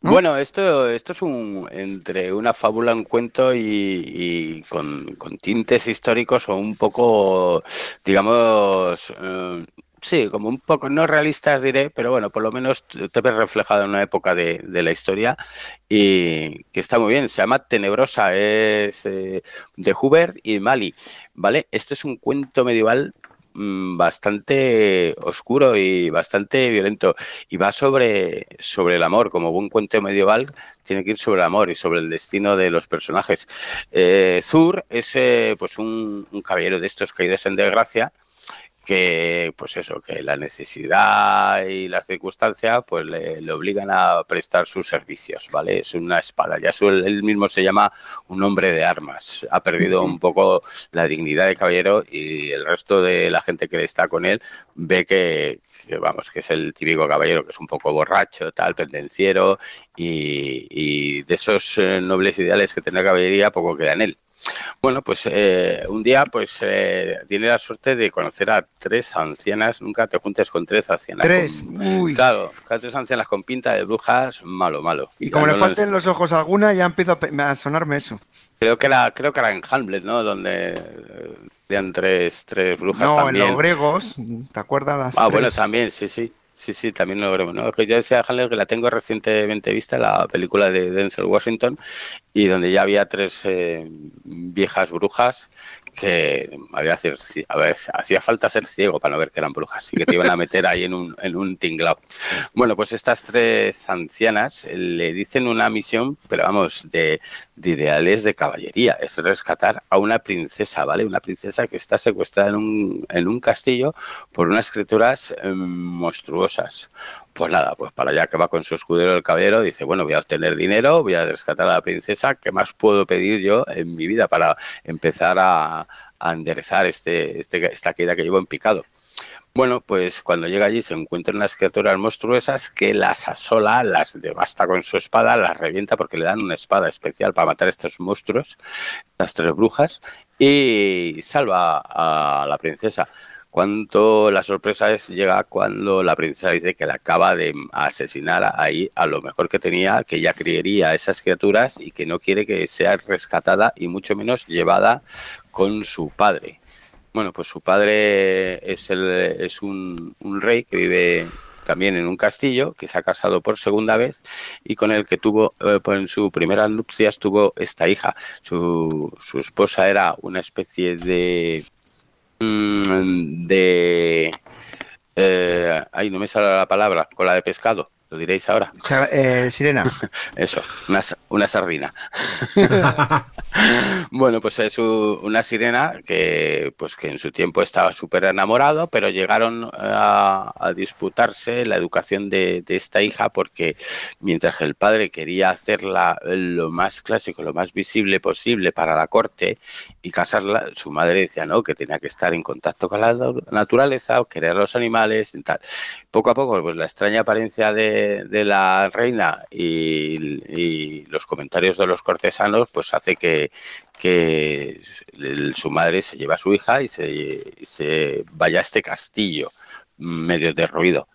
Bueno, esto, esto es un entre una fábula, un cuento y, con, tintes históricos o un poco, digamos, eh, sí, como un poco, no realistas diré, pero bueno, por lo menos te ves reflejado en una época de, la historia y que está muy bien. Se llama Tenebrosa, es eh, de Huber y Mali, ¿vale? Esto es un cuento medieval bastante oscuro y bastante violento. Y va sobre, sobre el amor, como buen cuento medieval, tiene que ir sobre el amor y sobre el destino de los personajes. Eh, Zur es eh, pues un, un, caballero de estos caídos en desgracia que pues eso, que la necesidad y las circunstancias pues le, obligan a prestar sus servicios, ¿vale? Es una espada, ya él mismo se llama un hombre de armas, ha perdido un poco la dignidad de caballero y el resto de la gente que está con él ve que, vamos, que es el típico caballero que es un poco borracho, tal, pendenciero y, y de esos eh, nobles ideales que tiene la caballería poco queda en él. Bueno, pues eh, un día pues eh, tiene la suerte de conocer a tres ancianas. Nunca te juntes con tres ancianas. Tres, Claro, tres ancianas con pinta de brujas, malo, malo. Y como le falten los ojos a alguna, ya empieza a, sonarme eso. Creo que era, creo que era en Hamlet, ¿no? Donde eh, tres, tres brujas no, también. en los griegos, ¿te acuerdas las Ah, bueno, también, sí, sí. Sí, sí, también lo veremos. Que yo decía a que la tengo recientemente vista, la película de Denzel Washington, y donde ya había tres eh, viejas brujas que había, hacía falta ser ciego para no ver que eran brujas y que te iban a meter ahí en un, en un tinglao. Bueno, pues estas tres ancianas le dicen una misión, pero vamos, de, ideales de caballería, es rescatar a una princesa, ¿vale? Una princesa que está secuestrada en un, en un castillo por unas criaturas em, monstruosas. Pues nada, pues para allá que va con su escudero el caballero, dice, bueno, voy a obtener dinero, voy a rescatar a la princesa, ¿qué más puedo pedir yo en mi vida para empezar a, enderezar este, este, esta caída que llevo en picado? Bueno, pues cuando llega allí se encuentran unas criaturas monstruosas que las asola, las devasta con su espada, las revienta porque le dan una espada especial para matar a estos monstruos, las tres brujas, y salva a la princesa. Cuánto la sorpresa es llega cuando la princesa dice que la acaba de asesinar ahí a lo mejor que tenía, que ella creería a esas criaturas y que no quiere que sea rescatada y mucho menos llevada con su padre. Bueno, pues su padre es, el, es un, rey que vive también en un castillo, que se ha casado por segunda vez y con el que tuvo, eh, pues en su primera nupcias tuvo esta hija. Su, su esposa era una especie de de... Eh, ay, no me sale la palabra, cola de pescado. Lo diréis ahora. Eh, sirena. [laughs] Eso, una, una sardina. [laughs] bueno, pues es una sirena que, pues que en su tiempo estaba súper enamorado, pero llegaron a, disputarse la educación de, esta hija porque mientras que el padre quería hacerla lo más clásico, lo más visible posible para la corte y casarla, su madre decía no, que tenía que estar en contacto con la naturaleza, querer a los animales y tal. Poco a poco, pues la extraña apariencia de de, la reina y, los comentarios de los cortesanos, pues hace que, que su madre se lleva a su hija y se, se vaya a este castillo medio derruido.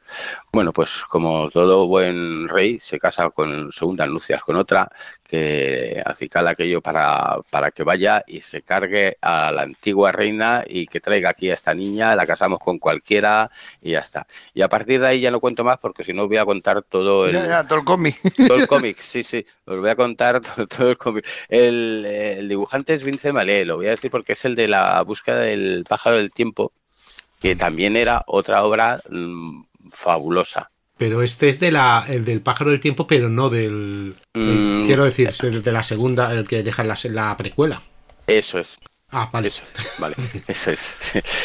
Bueno, pues como todo buen rey se casa con segunda nupcias con otra que acicala aquello para, para que vaya y se cargue a la antigua reina y que traiga aquí a esta niña, la casamos con cualquiera y ya está. Y a partir de ahí ya no cuento más porque si no voy a contar todo el, todo el cómic. [laughs] Todo el cómic, sí, sí, os voy a contar [laughs] todo, el cómic. El, dibujante es Vince Malé, lo voy a decir porque es el de la búsqueda del pájaro del tiempo que también era otra obra mm, fabulosa. Pero este es de la, el del pájaro del tiempo, pero no del. Mm. quiero decir, es el de la segunda, el que deja la, la precuela. Eso es. Ah, vale. Eso, vale, [laughs] eso es.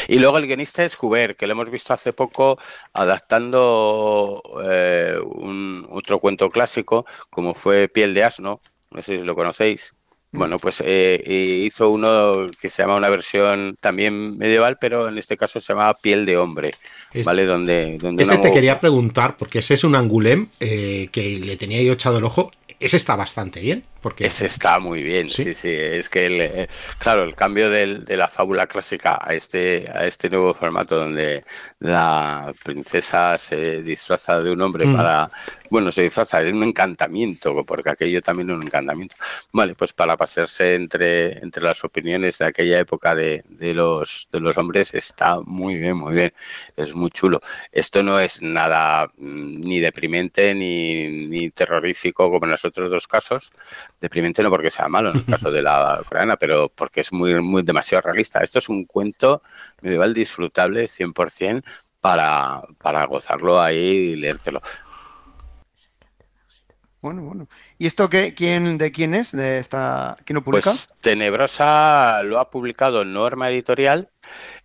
Y luego el guionista es Hubert, que lo hemos visto hace poco adaptando eh, un, otro cuento clásico, como fue Piel de Asno, no sé si lo conocéis. Bueno, pues eh, hizo uno que se llama una versión también medieval, pero en este caso se llama Piel de Hombre, ¿vale? Donde, donde ese te quería preguntar, porque ese es un angulem eh, que le tenía yo echado el ojo. Ese está bastante bien. Porque... Ese está muy bien, sí, sí. Es que, el, eh, claro, el cambio del, de la fábula clásica a este, a este nuevo formato donde la princesa se disfraza de un hombre mm. para, bueno, se disfraza de un encantamiento, porque aquello también es un encantamiento. Vale, pues para pasarse entre, entre las opiniones de aquella época de, de, los, de los hombres está muy bien, muy bien. Es muy chulo. Esto no es nada mm, ni deprimente ni, ni terrorífico como en los otros dos casos, deprimente no porque sea malo en el [laughs] caso de la coreana, pero porque es muy, muy demasiado realista. Esto es un cuento medieval disfrutable 100% para, para gozarlo ahí y leértelo. Bueno, bueno. ¿Y esto qué, quién, de quién es? ¿De esta, ¿Quién lo publica? Pues Tenebrosa lo ha publicado Norma Editorial.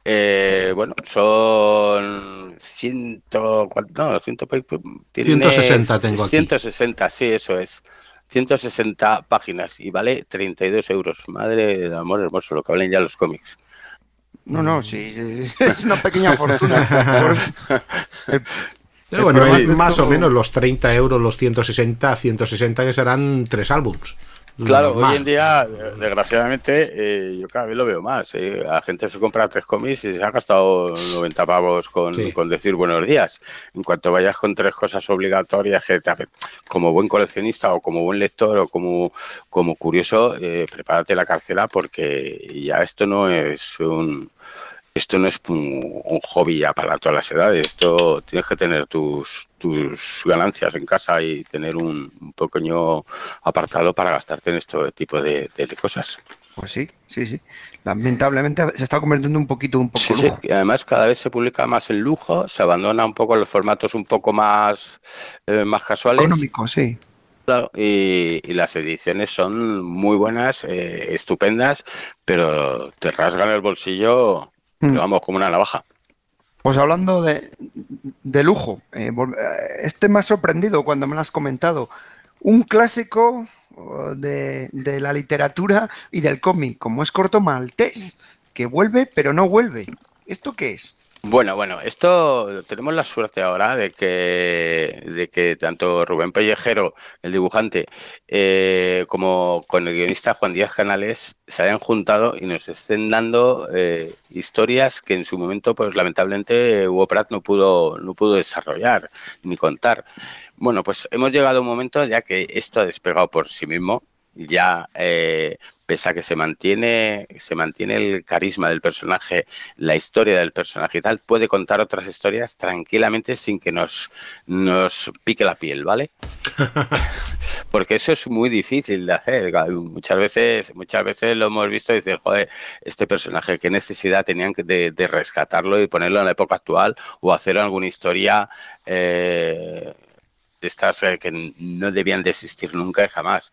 Eh, bueno, son ciento, no, ciento, 160 tengo aquí. 160, sí, eso es. 160 páginas y vale 32 euros. Madre del amor hermoso, lo que valen ya los cómics. No, no, sí, es una pequeña [laughs] fortuna. bueno, es más o menos los 30 euros, los 160, 160 que serán tres álbums. Claro, hoy en día, desgraciadamente, eh, yo cada vez lo veo más. Eh. La gente se compra tres cómics y se ha gastado 90 pavos con, decir buenos días. En cuanto vayas con tres cosas obligatorias, que como buen coleccionista o como buen lector o como, como curioso, eh, prepárate la carcela porque ya esto no es un, esto no es un, hobby ya para todas las edades. Esto tienes que tener tus, tus ganancias en casa y tener un, pequeño apartado para gastarte en este tipo de, cosas. Pues sí, sí, sí. Lamentablemente se está convirtiendo un poquito un poco lujo. Sí. Además cada vez se publica más en lujo, se abandona un poco los formatos un poco más, eh, más casuales. Económico, sí. Y, las ediciones son muy buenas, eh, estupendas, pero te rasgan el bolsillo Mm. vamos, como una navaja. Pues hablando de, lujo, eh, este me ha sorprendido cuando me lo has comentado. Un clásico de, de la literatura y del cómic, como es Corto Maltés, que vuelve pero no vuelve. ¿Esto qué es? Bueno, bueno, esto tenemos la suerte ahora de que, de que tanto Rubén Pellejero, el dibujante, eh, como con el guionista Juan Díaz Canales se hayan juntado y nos estén dando eh, historias que en su momento, pues lamentablemente, Hugo Pratt no pudo, no pudo desarrollar ni contar. Bueno, pues hemos llegado a un momento ya que esto ha despegado por sí mismo ya eh, pese a que se mantiene, se mantiene el carisma del personaje, la historia del personaje y tal, puede contar otras historias tranquilamente sin que nos, nos pique la piel, ¿vale? [laughs] Porque eso es muy difícil de hacer. Muchas veces, muchas veces lo hemos visto y decir, joder, este personaje, qué necesidad tenían de, de rescatarlo y ponerlo en la época actual o hacer alguna historia eh, de estas eh, que no debían de existir nunca y jamás.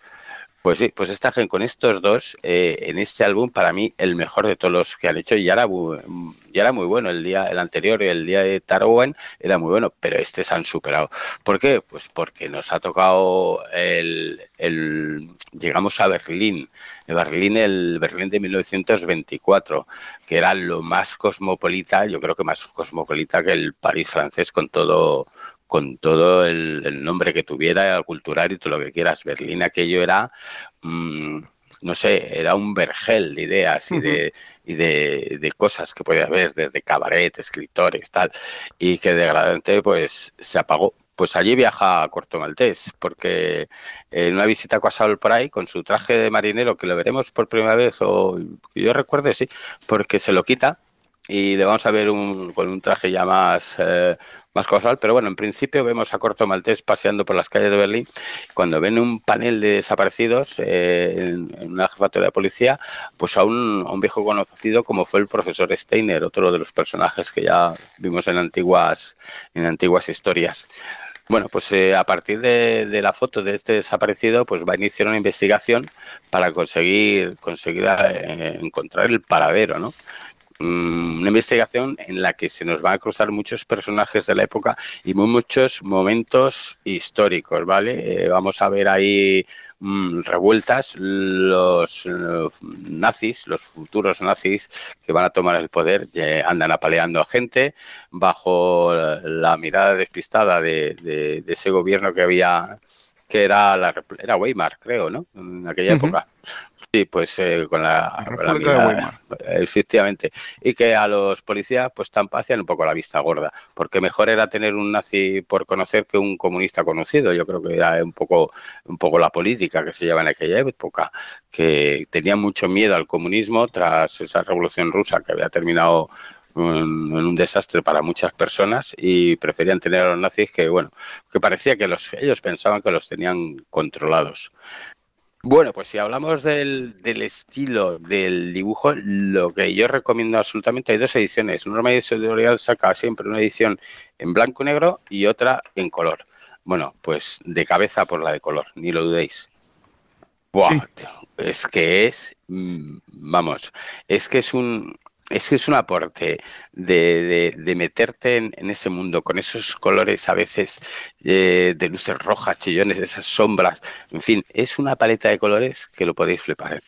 Pues sí, pues esta gente con estos dos, eh, en este álbum, para mí, el mejor de todos los que han hecho, ya era, ya era muy bueno. El día, el anterior, el día de Tarwan, era muy bueno, pero este se han superado. ¿Por qué? Pues porque nos ha tocado el, el llegamos a Berlín, el Berlín, el Berlín de 1924, que era lo más cosmopolita, yo creo que más cosmopolita que el París francés con todo con todo el, nombre que tuviera, cultural y todo lo que quieras. Berlín aquello era... Mm, no sé, era un vergel de ideas y de, y de, de, cosas que podía haber, desde cabaret, escritores, tal, y que de pues se apagó. Pues allí viaja a Corto Maltés, porque en una visita a Casal por ahí, con su traje de marinero, que lo veremos por primera vez, o yo recuerde, sí, porque se lo quita y le vamos a ver un, con un traje ya más, eh, más casual, pero bueno, en principio vemos a Corto Maltés paseando por las calles de Berlín. Cuando ven un panel de desaparecidos eh, en, una jefatura de policía, pues a un, a un, viejo conocido como fue el profesor Steiner, otro de los personajes que ya vimos en antiguas, en antiguas historias. Bueno, pues eh, a partir de, la foto de este desaparecido, pues va a iniciar una investigación para conseguir, conseguir eh, encontrar el paradero, ¿no? Mm, una investigación en la que se nos van a cruzar muchos personajes de la época y muchos momentos históricos, ¿vale? Eh, vamos a ver ahí mm, revueltas los, nazis, los futuros nazis que van a tomar el poder, andan apaleando a gente bajo la mirada despistada de, ese gobierno que había que era la era Weimar, creo, ¿no? En aquella época. Sí, pues eh, con la, efectivamente. Y que a los policías pues tampoco hacían un poco la vista gorda, porque mejor era tener un nazi por conocer que un comunista conocido. Yo creo que era un poco, un poco la política que se lleva en aquella época, que tenía mucho miedo al comunismo tras esa revolución rusa que había terminado en un desastre para muchas personas y preferían tener a los nazis que, bueno, que parecía que los, ellos pensaban que los tenían controlados. Bueno, pues si hablamos del, estilo del dibujo, lo que yo recomiendo absolutamente hay dos ediciones. Norma Editorial saca siempre una edición en blanco y negro y otra en color. Bueno, pues de cabeza por la de color, ni lo dudéis. es que es, mm, vamos, es que es un, es que es un aporte de, de, meterte en, ese mundo con esos colores a veces eh, de luces rojas, chillones, esas sombras, en fin, es una paleta de colores que lo podéis flipar,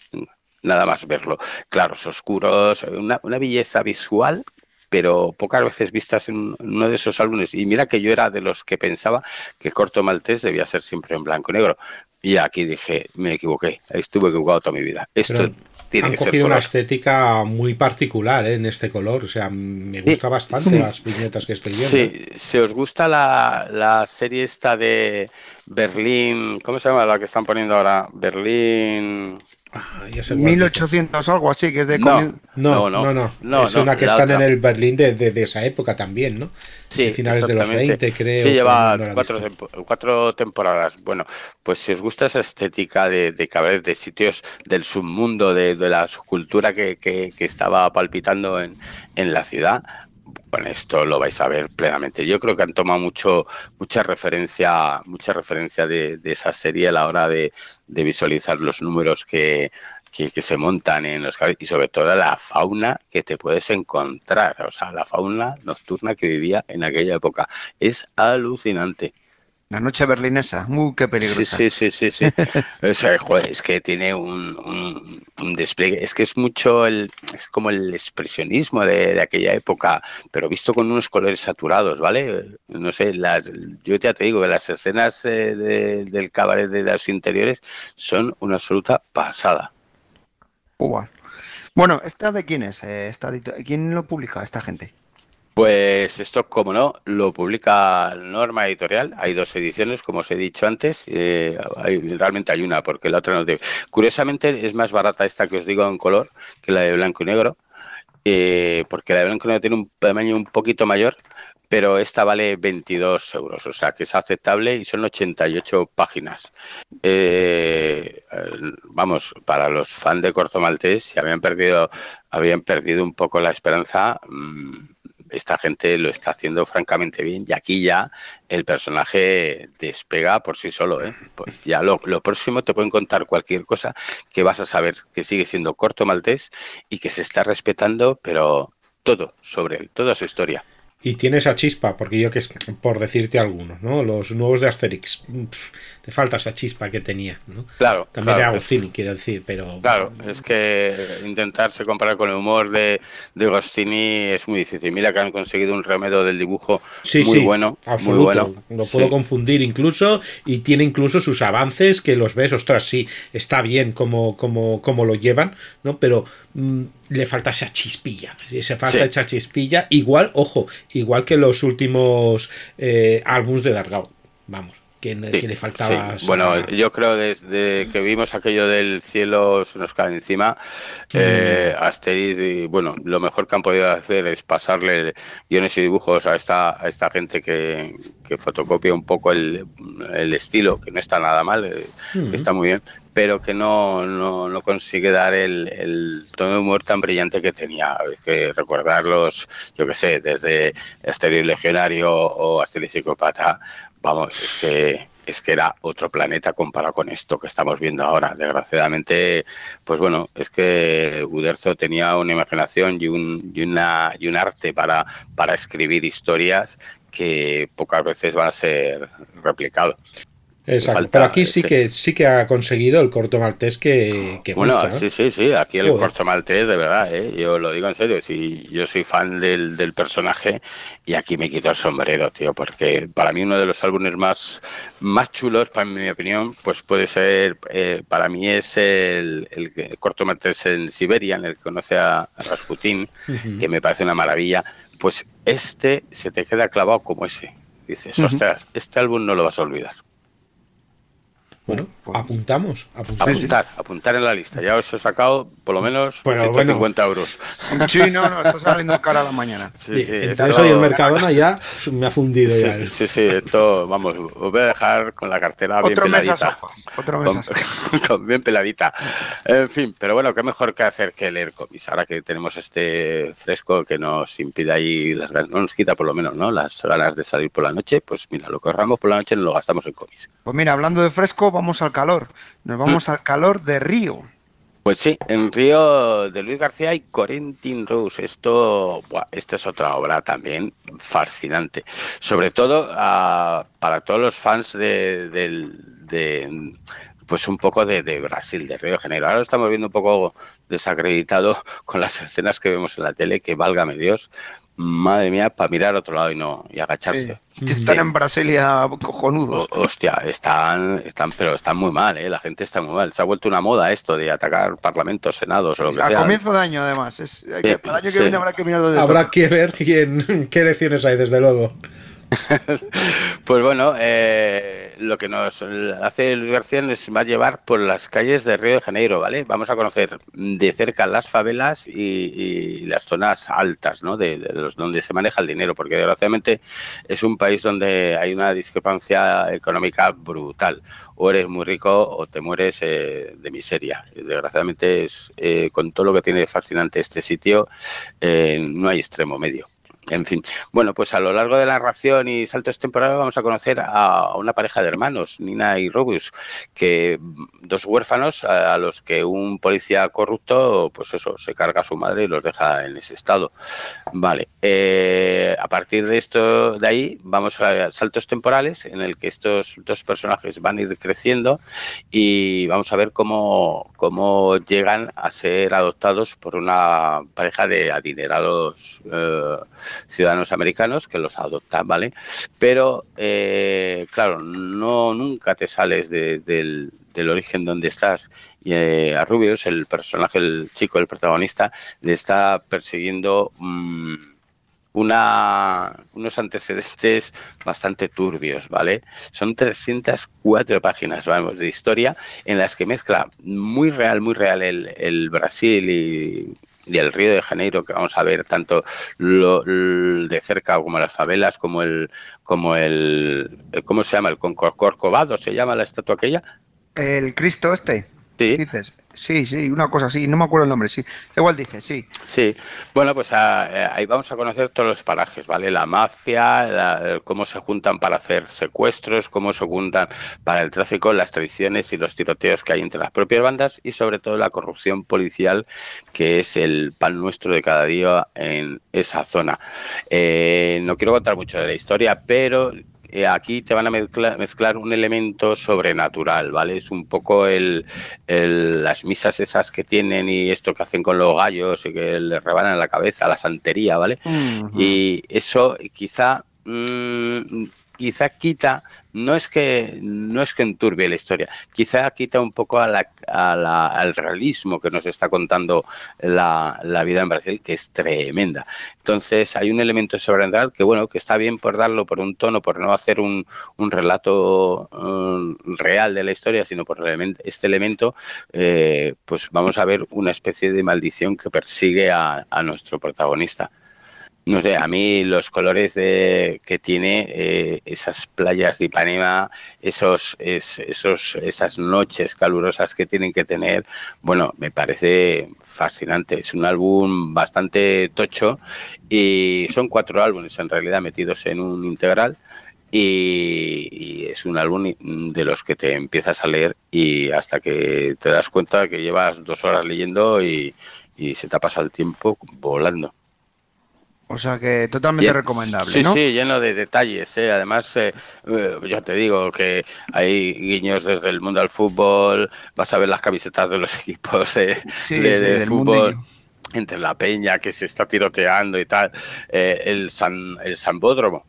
nada más verlo. Claros, oscuros, una, una belleza visual pero pocas veces vistas en uno de esos álbumes. Y mira que yo era de los que pensaba que Corto Maltés debía ser siempre en blanco y negro. Y aquí dije, me equivoqué, estuve equivocado toda mi vida. Esto han cogido una estética muy particular ¿eh? en este color. O sea, me gusta bastante las viñetas que estoy viendo. Sí, si os gusta la, la, serie esta de Berlín, ¿cómo se llama la que están poniendo ahora? Berlín. 1800 algo así, que es de... No, no, no, no, es una que están en el Berlín de, de, esa época también, ¿no? Sí, finales de los 20, creo. Sí, lleva cuatro, cuatro, temporadas. Bueno, pues si os gusta esa estética de, de cabaret, de sitios del submundo, de, de la subcultura que, que, que estaba palpitando en, en la ciudad, con esto lo vais a ver plenamente. Yo creo que han tomado mucho, mucha referencia, mucha referencia de, esa serie a la hora de, visualizar los números que, que, se montan en los y sobre todo la fauna que te puedes encontrar, o sea, la fauna nocturna que vivía en aquella época. Es alucinante. La noche berlinesa, muy qué peligrosa. Sí, sí, sí, sí. [laughs] es que tiene un, despliegue, es que es mucho el, es como el expresionismo de, aquella época, pero visto con unos colores saturados, ¿vale? No sé, las, yo ya te digo que las escenas eh, del cabaret de los interiores son una absoluta pasada. Bueno, ¿esta de quién es? Eh, ¿Quién lo publica esta gente? Pues esto, como no, lo publica Norma Editorial. Hay dos ediciones, como os he dicho antes. Eh, realmente hay una, porque la otra no tiene. Curiosamente, es más barata esta que os digo en color que la de blanco y negro, eh, porque la de blanco y negro tiene un tamaño un poquito mayor, pero esta vale 22 euros, o sea que es aceptable y son 88 páginas. Eh, vamos, para los fans de Corto Maltés, si habían perdido, habían perdido un poco la esperanza. Mm, esta gente lo está haciendo francamente bien y aquí ya el personaje despega por sí solo. ¿eh? Pues ya lo, próximo te pueden contar cualquier cosa que vas a saber que sigue siendo corto maltés y que se está respetando, pero todo sobre él, toda su historia. Y tiene esa chispa, porque yo que es por decirte algunos, ¿no? Los nuevos de Asterix, le falta esa chispa que tenía, ¿no? Claro. También era Agostini, quiero decir, pero. Claro, es que intentarse comparar con el humor de, de Agostini es muy difícil. Mira que han conseguido un remedio del dibujo muy bueno. Muy bueno. Lo puedo confundir incluso, y tiene incluso sus avances que los ves, ostras, sí, está bien como, como, como lo llevan, ¿no? Pero Mm, le falta esa chispilla. Se falta esa chispilla. Igual, ojo, igual que los últimos eh, álbumes de Dargao. Vamos que, le faltaba. Bueno, yo creo desde que vimos aquello del cielo se nos cae encima, eh, Asterix, bueno, lo mejor que han podido hacer es pasarle guiones y dibujos a esta, a esta gente que, fotocopia un poco el, estilo, que no está nada mal, eh, está muy bien, pero que no, no, consigue dar el, tono de humor tan brillante que tenía. Hay que recordarlos, yo que sé, desde Asterix Legionario o Asterix Psicópata, vamos, es que es que era otro planeta comparado con esto que estamos viendo ahora. Desgraciadamente, pues bueno, es que Uderzo tenía una imaginación y un, y una, y un arte para, para escribir historias que pocas veces van a ser replicados. Exacto. Pero aquí sí que sí que ha conseguido el corto maltés que, Bueno, sí, sí, sí. Aquí el corto maltés, de verdad, ¿eh? yo lo digo en serio. Si yo soy fan del, del, personaje y aquí me quito el sombrero, tío, porque para mí uno de los álbumes más, más chulos, para mi opinión, pues puede ser, eh, para mí es el, el, corto maltés en Siberia, en el que conoce a, Rasputin, que me parece una maravilla. Pues este se te queda clavado como ese. Dices, ostras, este álbum no lo vas a olvidar. Bueno, pues, apuntamos, Apuntar, apuntar en la lista. Ya os he sacado por lo menos 150 euros. Sí, no, no, está saliendo cara a la mañana. Sí, sí, eso y el Mercadona ya me ha fundido sí, ya. Sí, sí, esto, vamos, os voy a dejar con la cartera bien peladita. otro mes [laughs] con, bien peladita. En fin, pero bueno, qué mejor que hacer que leer cómics. Ahora que tenemos este fresco que nos impide ahí, las no nos quita por lo menos, ¿no? Las ganas de salir por la noche, pues mira, lo que ahorramos por la noche no lo gastamos en cómics. Pues mira, hablando de fresco, vamos al calor. Nos vamos mm. al calor de Río. Pues sí, en Río de Luis García y Corentin Rose. Esto, esta es otra obra también fascinante. Sobre todo ah, para todos los fans de, de, pues un poco de, Brasil, de Río de Janeiro. Ahora lo estamos viendo un poco desacreditado con las escenas que vemos en la tele, que válgame Dios, madre mía, para mirar a otro lado y no y agacharse. Están en Brasilia cojonudos. hostia, están, están, pero están muy mal, ¿eh? la gente está muy mal. Se ha vuelto una moda esto de atacar parlamentos, senados o lo que a sea. A comienzo de año, además. Es, el año que viene habrá que mirar Habrá que ver quién, [laughs] qué elecciones hay, desde luego. [laughs] pues bueno, eh, lo que nos hace Luis García nos va a llevar por las calles de Río de Janeiro, ¿vale? Vamos a conocer de cerca las favelas y, las zonas altas, ¿no? De, los donde se maneja el dinero, porque desgraciadamente es un país donde hay una discrepancia económica brutal. O eres muy rico o te mueres eh, de miseria. Desgraciadamente es eh, con todo lo que tiene fascinante este sitio, no hay extremo medio. En fin, bueno, pues a lo largo de la narración y saltos temporales vamos a conocer a una pareja de hermanos, Nina y Robus, que dos huérfanos a, los que un policía corrupto, pues eso, se carga a su madre y los deja en ese estado. Vale, eh, a partir de esto, de ahí, vamos a saltos temporales en el que estos dos personajes van a ir creciendo y vamos a ver cómo, cómo llegan a ser adoptados por una pareja de adinerados. Eh, ciudadanos americanos que los adoptan, ¿vale? Pero, eh, claro, no nunca te sales del, origen donde estás. Y eh, a Rubius, el personaje, el chico, el protagonista, le está persiguiendo mm, una, unos antecedentes bastante turbios, ¿vale? Son 304 páginas, vamos, de historia en las que mezcla muy real, muy real el, el Brasil y y el Río de Janeiro, que vamos a ver tanto lo, de cerca como las favelas, como el, como el, ¿cómo se llama? El Corcovado, ¿se llama la estatua aquella? El Cristo este. Dices, sí, sí, una cosa así, no me acuerdo el nombre, sí. Igual dice, sí. Sí, bueno, pues ah, eh, ahí vamos a conocer todos los parajes, ¿vale? La mafia, cómo se juntan para hacer secuestros, cómo se juntan para el tráfico, las traiciones y los tiroteos que hay entre las propias bandas y sobre todo la corrupción policial, que es el pan nuestro de cada día en esa zona. Eh, no quiero contar mucho de la historia, pero eh, aquí te van a mezclar, un elemento sobrenatural, ¿vale? Es un poco el, las misas esas que tienen y esto que hacen con los gallos y que les rebanan la cabeza, la santería, ¿vale? Y eso quizá mm, quizá quita, no es que no es que enturbie la historia, quizá quita un poco a la, al realismo que nos está contando la, vida en Brasil, que es tremenda. Entonces hay un elemento sobrenatural que bueno, que está bien por darlo por un tono, por no hacer un, un relato um, real de la historia, sino por este elemento, eh, pues vamos a ver una especie de maldición que persigue a nuestro protagonista. No sé, a mí los colores de, que tiene eh, esas playas de Ipanema, esos, esos, esas noches calurosas que tienen que tener, bueno, me parece fascinante. Es un álbum bastante tocho y son cuatro álbumes en realidad metidos en un integral. Y, es un álbum de los que te empiezas a leer y hasta que te das cuenta que llevas dos horas leyendo y, y se te ha pasado el tiempo volando. O sea que totalmente recomendable. Sí, sí, lleno de detalles. ¿eh? Además, eh, eh, ya te digo que hay guiños desde el mundo al fútbol. Vas a ver las camisetas de los [laughs] equipos de, fútbol. Entre la peña que se está tiroteando y tal. el, San, el Sambódromo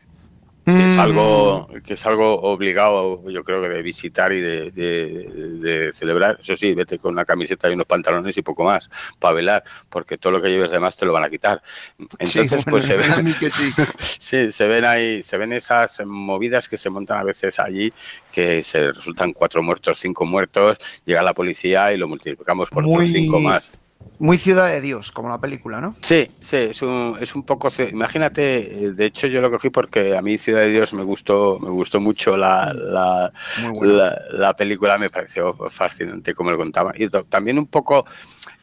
que es algo mm. que es algo obligado yo creo que de visitar y de, celebrar eso sí vete con una camiseta y unos pantalones y poco más para velar porque todo lo que lleves de más te lo van a quitar entonces pues se [laughs] ven [laughs] sí. se ven ahí se ven esas movidas que se montan a veces allí que se resultan cuatro muertos cinco muertos llega la policía y lo multiplicamos por cinco más muy Ciudad de Dios, como la película, ¿no? Sí, sí, es un, es un poco. Imagínate, eh, de hecho, yo lo cogí porque a mí Ciudad de Dios me gustó, me gustó mucho la, la, la, película, me pareció fascinante como lo contaba. Y también un poco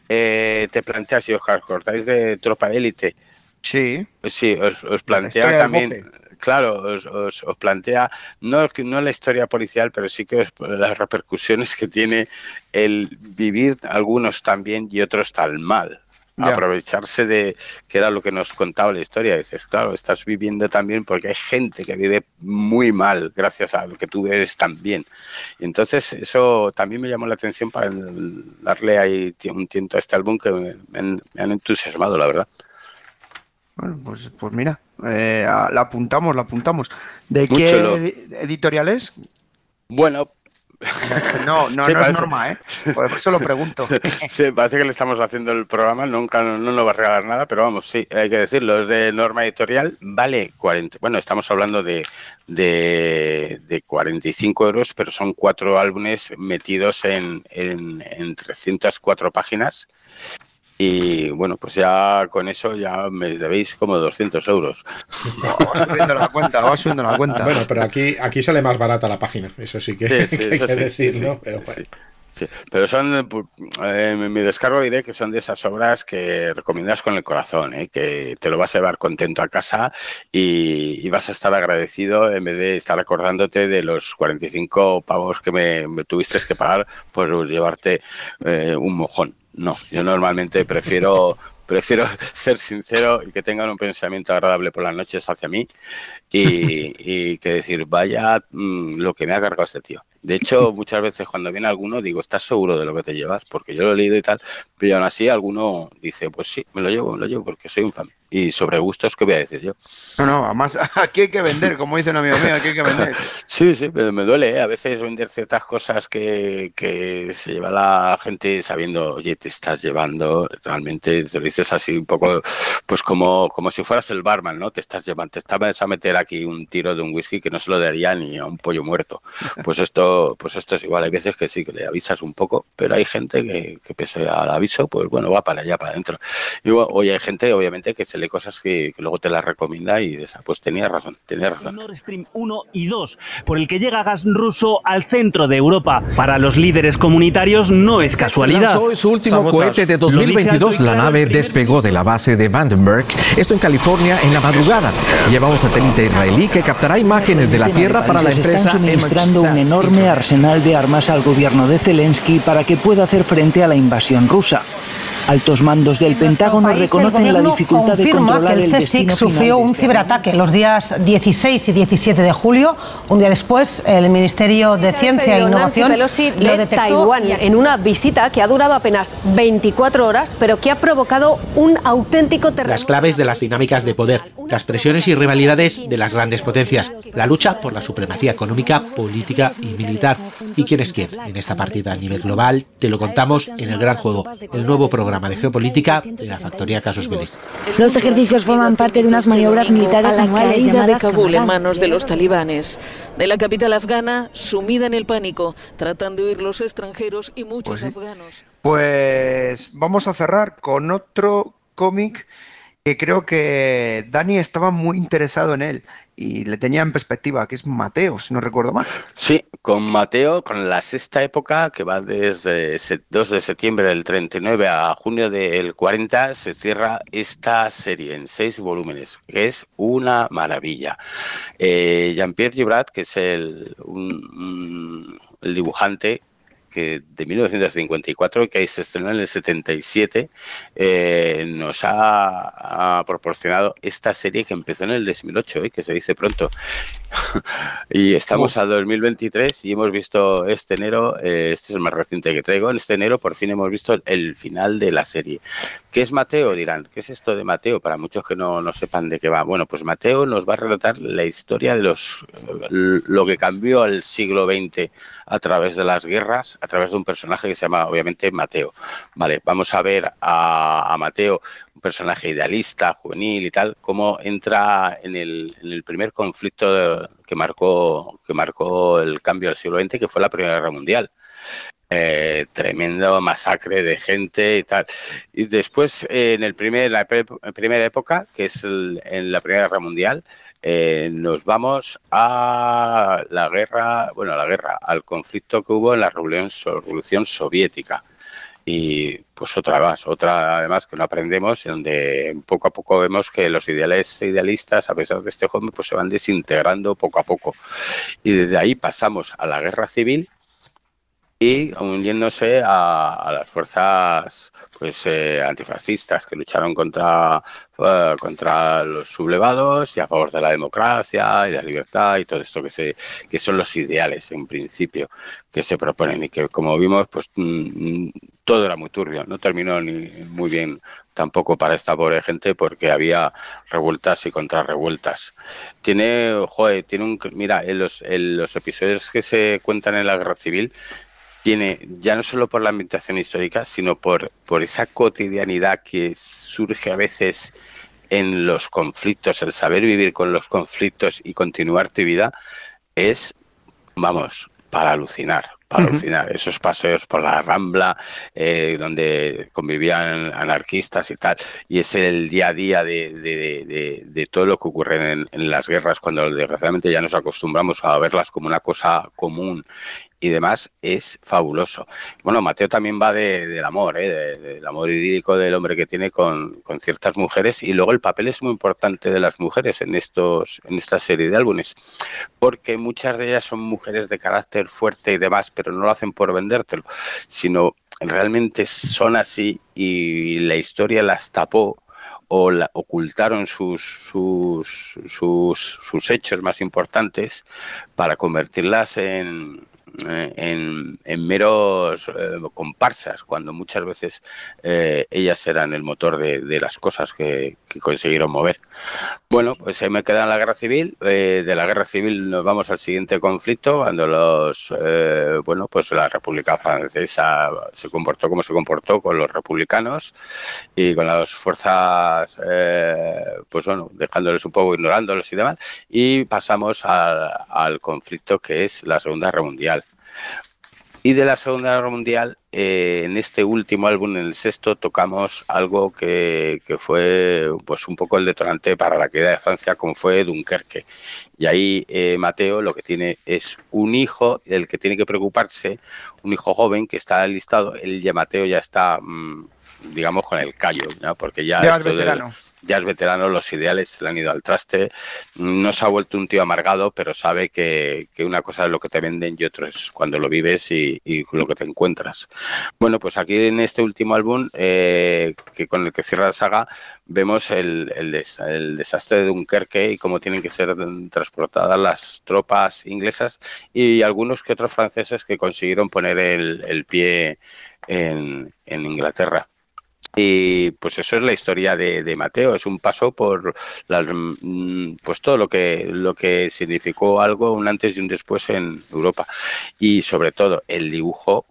eh, te planteas, si os acordáis de Tropa Élite. Sí. Sí, os, os plantea también claro, os, plantea no, no la historia policial, pero sí que las repercusiones que tiene el vivir algunos tan bien y otros tan mal. Aprovecharse de que era lo que nos contaba la historia. Dices, claro, estás viviendo también porque hay gente que vive muy mal gracias a lo que tú vives tan bien. Y entonces eso también me llamó la atención para darle ahí un tiento a este álbum que me han entusiasmado, la verdad. Bueno, pues, pues mira, eh, la apuntamos, la apuntamos. ¿De qué editoriales? Bueno. [laughs] No, no, [laughs] no es norma, ¿eh? Por eso lo pregunto. [laughs] Sí, parece que le estamos haciendo el programa, nunca no, nos va a regalar nada, pero vamos, sí, hay que decirlo, es de norma editorial, vale 40. Bueno, estamos hablando de, de, de 45 euros, pero son cuatro álbumes metidos en, en, en 304 páginas y bueno, pues ya con eso ya me debéis como 200 euros. va subiendo la cuenta, va subiendo la cuenta. Bueno, pero aquí, aquí sale más barata la página, eso sí que, hay que decir, ¿no? Pero, pero son, eh, mi descargo diré que son de esas obras que recomiendas con el corazón, ¿eh? que te lo vas a llevar contento a casa y, vas a estar agradecido en vez de estar acordándote de los 45 pavos que me, tuviste que pagar por llevarte eh, un mojón. No, yo normalmente prefiero prefiero [laughs] ser sincero y que tengan un pensamiento agradable por las noches hacia mí y, [laughs] que decir, vaya mm, lo que me ha cargado este tío. De hecho, [laughs] muchas veces cuando viene alguno digo, ¿estás seguro de lo que te llevas? Porque yo lo he leído y tal, pero aún así alguno dice, pues sí, me lo llevo, me lo llevo porque soy un fan. Y sobre gustos, ¿qué voy a decir yo? No, no, además [laughs] aquí hay que vender, como dice un amigo mío, aquí hay que vender. Sí, sí, pero me duele, ¿eh? a veces vender ciertas cosas que, que se lleva la gente sabiendo, oye, te estás llevando, realmente te lo dices así un poco, pues como, como si fueras el barman, ¿no? Te estás llevando, te estás a meter aquí un tiro de un whisky que no se lo daría ni a un pollo muerto. Pues esto pues esto es igual, hay veces que sí, que le avisas un poco, pero hay gente que, que pese al aviso, pues bueno, va para allá, para adentro. Y hoy hay gente, obviamente, que se lee cosas que, luego te las recomienda y esa, pues tenía razón, tenía razón. Nord Stream 1 y 2, por el que llega gas ruso al centro de Europa. Para los líderes comunitarios no es casualidad. Hoy su último cohete de 2022, la nave despegó de la base de Vandenberg, esto en California, en la madrugada. Lleva un satélite israelí que captará imágenes de la Tierra para la empresa. Están suministrando un enorme arsenal de armas al gobierno de Zelensky para que pueda hacer frente a la invasión rusa. Altos mandos del Pentágono reconocen la dificultad de controlar que el CSIC sufrió un este ciberataque los días 16 y 17 de julio. Un día después, el Ministerio de Ciencia e Innovación Pelosi lo detectó Taiwán en una visita que ha durado apenas 24 horas, pero que ha provocado un auténtico terremoto. Las claves de las dinámicas de poder, las presiones y rivalidades de las grandes potencias, la lucha por la supremacía económica, política y militar. ¿Y quién es quién? En esta partida a nivel global te lo contamos en el gran juego, el nuevo programa de geopolítica de la factoría Casus Belli. Los ejercicios forman parte de unas maniobras militares a la anuales caída de Kabul en manos de los talibanes. De la capital afgana, sumida en el pánico, tratan de huir los extranjeros y muchos Pues sí. afganos. Pues vamos a cerrar con otro cómic que creo que Dani estaba muy interesado en él y le tenía en perspectiva, que es Mateo, si no recuerdo mal. Sí, con Mateo, con la sexta época, que va desde ese 2 de septiembre del 39 a junio del 40, se cierra esta serie en seis volúmenes, que es una maravilla. Eh, Jean-Pierre Gibrat, que es el, un- el dibujante que de 1954, que se estrenó en el 77, eh, nos ha, ha proporcionado esta serie que empezó en el 2008, eh, que se dice pronto. [laughs] y estamos a 2023 y hemos visto este enero, eh, este es el más reciente que traigo, en este enero por fin hemos visto el, final de la serie. ¿Qué es Mateo? Dirán, ¿qué es esto de Mateo? Para muchos que no, no sepan de qué va. Bueno, pues Mateo nos va a relatar la historia de los lo que cambió el siglo XX a través de las guerras, a través de un personaje que se llama obviamente Mateo. Vale, vamos a ver a, a Mateo, un personaje idealista, juvenil y tal, cómo entra en el, primer conflicto que marcó que marcó el cambio del siglo XX, que fue la Primera Guerra Mundial. Eh, tremendo masacre de gente y tal. Y después, eh, en el primer, la pre- primera época, que es el- en la Primera Guerra Mundial, eh, nos vamos a la guerra, bueno, a la guerra, al conflicto que hubo en la Revolución, Revolución Soviética. Y pues otra más, otra además que no aprendemos, en donde poco a poco vemos que los ideales idealistas, a pesar de este joven, pues se van desintegrando poco a poco. Y desde ahí pasamos a la guerra civil y uniéndose a las fuerzas pues eh, antifascistas que lucharon contra, eh, contra los sublevados y a favor de la democracia y la libertad y todo esto que se que son los ideales en principio que se proponen y que como vimos pues mm, mm, todo era muy turbio. No terminó ni muy bien tampoco para esta pobre gente porque había revueltas y contrarrevueltas. Tiene joder, tiene un mira en los, en los episodios que se cuentan en la guerra civil tiene ya no solo por la ambientación histórica, sino por, por esa cotidianidad que surge a veces en los conflictos, el saber vivir con los conflictos y continuar tu vida, es, vamos, para alucinar, para alucinar. Esos paseos por la Rambla, eh, donde convivían anarquistas y tal, y es el día a día de, de- de- de todo lo que ocurre en, en las guerras, cuando desgraciadamente ya nos acostumbramos a verlas como una cosa común y demás, es fabuloso. Bueno, Mateo también va de- del amor, ¿eh? de- del amor idílico del hombre que tiene con, con ciertas mujeres, y luego el papel es muy importante de las mujeres en, estos, en esta serie de álbumes, porque muchas de ellas son mujeres de carácter fuerte y demás, pero no lo hacen por vendértelo, sino realmente son así y la historia las tapó o la- ocultaron sus, sus, sus, sus hechos más importantes para convertirlas en, en, en meros eh, comparsas, cuando muchas veces eh, ellas eran el motor de, las cosas que, consiguieron mover. Bueno, pues ahí me queda la guerra civil. eh, de la guerra civil nos vamos al siguiente conflicto, cuando los, eh, bueno, pues la República Francesa se comportó como se comportó con los republicanos y con las fuerzas, eh, pues bueno, dejándoles un poco, ignorándolos y demás. Y pasamos al conflicto que es la Segunda Guerra Mundial. Y de la Segunda Guerra Mundial, eh, en este último álbum, en el sexto, tocamos algo que, fue pues un poco el detonante para la caída de Francia, como fue Dunkerque. Y ahí eh, Mateo lo que tiene es un hijo del que tiene que preocuparse, un hijo joven que está listado. Él ya Mateo ya está, mm, digamos, con el callo, porque ya, ya es veterano ya es veterano, los ideales se le han ido al traste, no se ha vuelto un tío amargado, pero sabe que, una cosa es lo que te venden y otro es cuando lo vives y, lo que te encuentras. Bueno, pues aquí en este último álbum, eh, que con el que cierra la saga, vemos el, desastre de Dunkerque y cómo tienen que ser transportadas las tropas inglesas y algunos que otros franceses que consiguieron poner el, pie en Inglaterra. Y pues eso es la historia de, Mateo, es un paso por las, mm, pues todo lo que, lo que significó algo un antes y un después en Europa. Y sobre todo el dibujo,